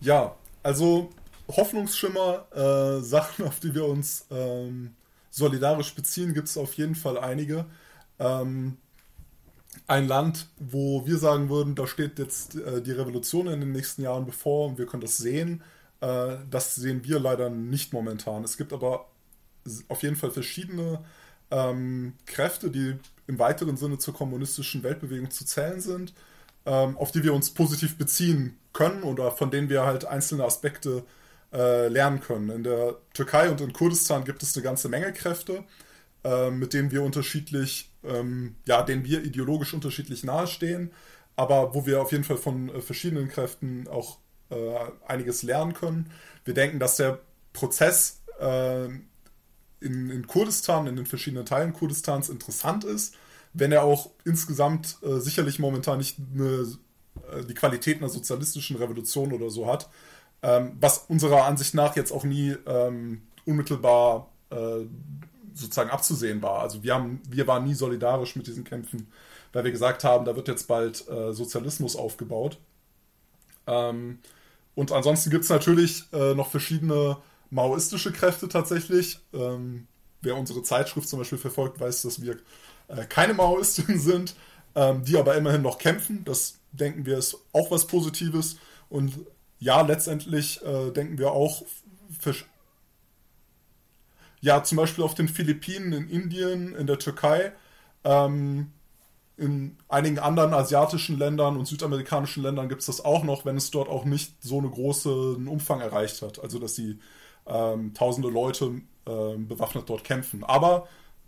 Ja, also Hoffnungsschimmer, äh, Sachen, auf die wir uns ähm, solidarisch beziehen, gibt es auf jeden Fall einige ähm, ein Land, wo wir sagen würden, da steht jetzt äh, die Revolution in den nächsten Jahren bevor und wir können das sehen. Äh, das sehen wir leider nicht momentan. Es gibt aber auf jeden Fall verschiedene ähm, Kräfte, die im weiteren Sinne zur kommunistischen Weltbewegung zu zählen sind, ähm, auf die wir uns positiv beziehen können oder von denen wir halt einzelne Aspekte äh, lernen können. In der Türkei und in Kurdistan gibt es eine ganze Menge Kräfte, äh, mit denen wir unterschiedlich, ähm, ja, denen wir ideologisch unterschiedlich nahestehen, aber wo wir auf jeden Fall von äh, verschiedenen Kräften auch äh, einiges lernen können. Wir denken, dass der Prozess äh, in, in, Kurdistan, in den verschiedenen Teilen Kurdistans interessant ist, wenn er auch insgesamt äh, sicherlich momentan nicht eine, äh, die Qualität einer sozialistischen Revolution oder so hat, ähm, was unserer Ansicht nach jetzt auch nie ähm, unmittelbar äh, sozusagen abzusehen war. Also wir, haben, wir waren nie solidarisch mit diesen Kämpfen, weil wir gesagt haben, da wird jetzt bald äh, Sozialismus aufgebaut. Ähm, und ansonsten gibt es natürlich äh, noch verschiedene maoistische Kräfte tatsächlich. Ähm, wer unsere Zeitschrift zum Beispiel verfolgt, weiß, dass wir äh, keine Maoisten sind, ähm, die aber immerhin noch kämpfen. Das denken wir ist auch was Positives. Und ja, letztendlich äh, denken wir auch, ja, zum Beispiel auf den Philippinen, in Indien, in der Türkei, ähm, in einigen anderen asiatischen Ländern und südamerikanischen Ländern gibt es das auch noch, wenn es dort auch nicht so einen großen Umfang erreicht hat. Also, dass die ähm, tausende Leute äh, bewaffnet dort kämpfen. Aber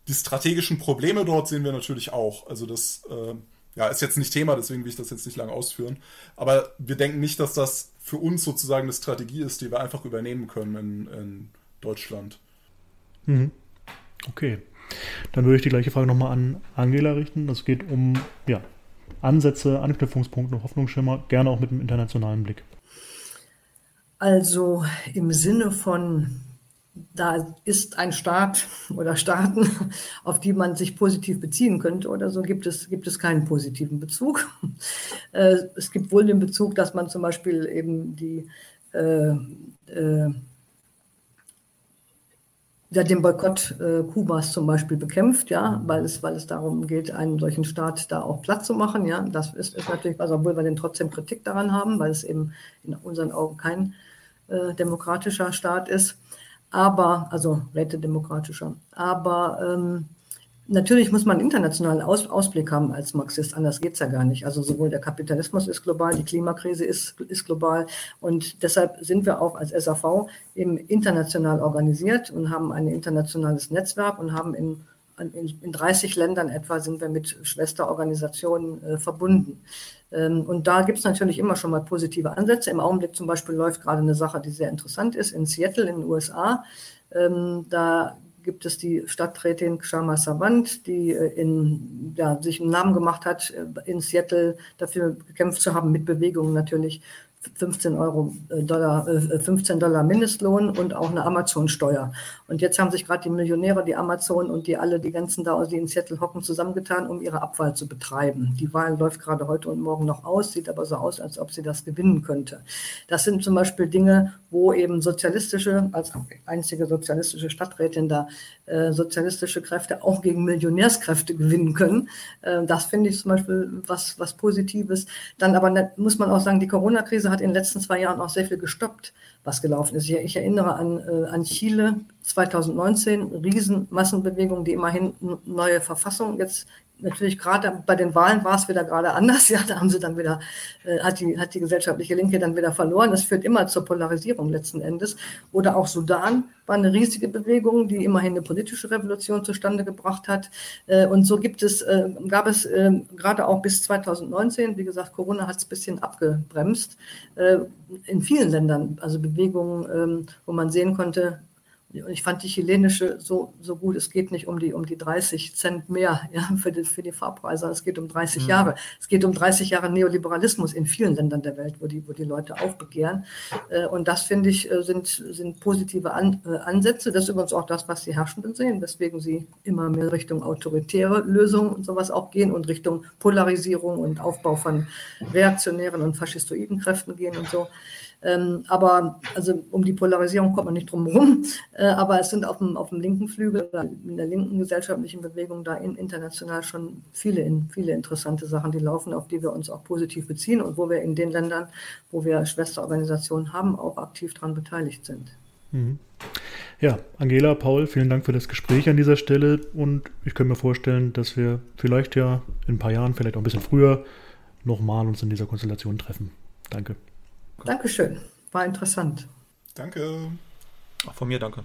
die strategischen Probleme dort sehen wir natürlich auch. Also das äh, ja, ist jetzt nicht Thema, deswegen will ich das jetzt nicht lange ausführen. Aber wir denken nicht, dass das für uns sozusagen eine Strategie ist, die wir einfach übernehmen können in, in Deutschland. Mhm. Okay. Dann würde ich die gleiche Frage nochmal an Angela richten. Das geht um ja, Ansätze, Anknüpfungspunkte, Hoffnungsschimmer, gerne auch mit einem internationalen Blick. Also im Sinne von, da ist ein Staat oder Staaten, auf die man sich positiv beziehen könnte oder so, gibt es, gibt es keinen positiven Bezug. Äh, es gibt wohl den Bezug, dass man zum Beispiel eben die äh, äh, ja, den Boykott äh, Kubas zum Beispiel bekämpft, ja, weil es, weil es darum geht, einen solchen Staat da auch platt zu machen. Ja, das ist, ist natürlich was, obwohl wir denn trotzdem Kritik daran haben, weil es eben in unseren Augen kein äh, demokratischer Staat ist. Aber, also rätedemokratischer. Aber ähm, Natürlich muss man einen internationalen Aus Ausblick haben als Marxist, anders geht es ja gar nicht. Also sowohl der Kapitalismus ist global, die Klimakrise ist, ist global und deshalb sind wir auch als SAV eben international organisiert und haben ein internationales Netzwerk und haben in, in, in 30 Ländern etwa sind wir mit Schwesterorganisationen äh, verbunden. Ähm, und da gibt es natürlich immer schon mal positive Ansätze. Im Augenblick zum Beispiel läuft gerade eine Sache, die sehr interessant ist, in Seattle in den USA. Ähm, da gibt es die Stadträtin Kshama Savant, die äh, in, ja, sich einen Namen gemacht hat, äh, in Seattle dafür gekämpft zu haben, mit Bewegungen natürlich, 15 Euro äh, Dollar, 15 äh, Dollar Mindestlohn und auch eine Amazon-Steuer. Und jetzt haben sich gerade die Millionäre, die Amazon und die alle, die ganzen da, die in Seattle hocken, zusammengetan, um ihre Abwahl zu betreiben. Die Wahl läuft gerade heute und morgen noch aus, sieht aber so aus, als ob sie das gewinnen könnte. Das sind zum Beispiel Dinge, wo eben sozialistische, als einzige sozialistische Stadträtin da, äh, sozialistische Kräfte auch gegen Millionärskräfte gewinnen können. Äh, das finde ich zum Beispiel was, was Positives. Dann aber muss man auch sagen, die Corona-Krise hat in den letzten zwei Jahren auch sehr viel gestoppt, was gelaufen ist. Ich, erinnere an, äh, an Chile 2019, Riesenmassenbewegung, die immerhin neue Verfassung jetzt natürlich gerade bei den Wahlen war es wieder gerade anders. Ja, da haben sie dann wieder, äh, hat, die, hat die gesellschaftliche Linke dann wieder verloren. Das führt immer zur Polarisierung letzten Endes. Oder auch Sudan war eine riesige Bewegung, die immerhin eine politische Revolution zustande gebracht hat. Äh, und so gibt es, äh, gab es gerade auch bis 2019, wie gesagt, Corona hat es ein bisschen abgebremst, in vielen Ländern, also Bewegungen, ähm, wo man sehen konnte, ich fand die chilenische so, so gut. Es geht nicht um die, um die 30 Cent mehr ja, für, die, für die Fahrpreise. Es geht um 30 mhm. Jahre. Es geht um 30 Jahre Neoliberalismus in vielen Ländern der Welt, wo die, wo die Leute aufbegehren. Äh, und das, finde ich, äh, sind, sind positive An, äh, Ansätze. Das ist übrigens auch das, was die Herrschenden sehen, weswegen sie immer mehr Richtung autoritäre Lösungen und sowas auch gehen und Richtung Polarisierung und Aufbau von reaktionären und faschistoiden Kräften gehen und so. Ähm, aber also um die Polarisierung kommt man nicht drum herum. Äh, aber es sind auf dem, auf dem linken Flügel, in der linken gesellschaftlichen Bewegung da in, international schon viele, viele interessante Sachen, die laufen, auf die wir uns auch positiv beziehen und wo wir in den Ländern, wo wir Schwesterorganisationen haben, auch aktiv daran beteiligt sind. Mhm. Ja, Angela, Paul, vielen Dank für das Gespräch an dieser Stelle und ich könnte mir vorstellen, dass wir vielleicht ja in ein paar Jahren, vielleicht auch ein bisschen früher, nochmal uns in dieser Konstellation treffen. Danke. Dankeschön. War interessant. Danke. Auch von mir danke.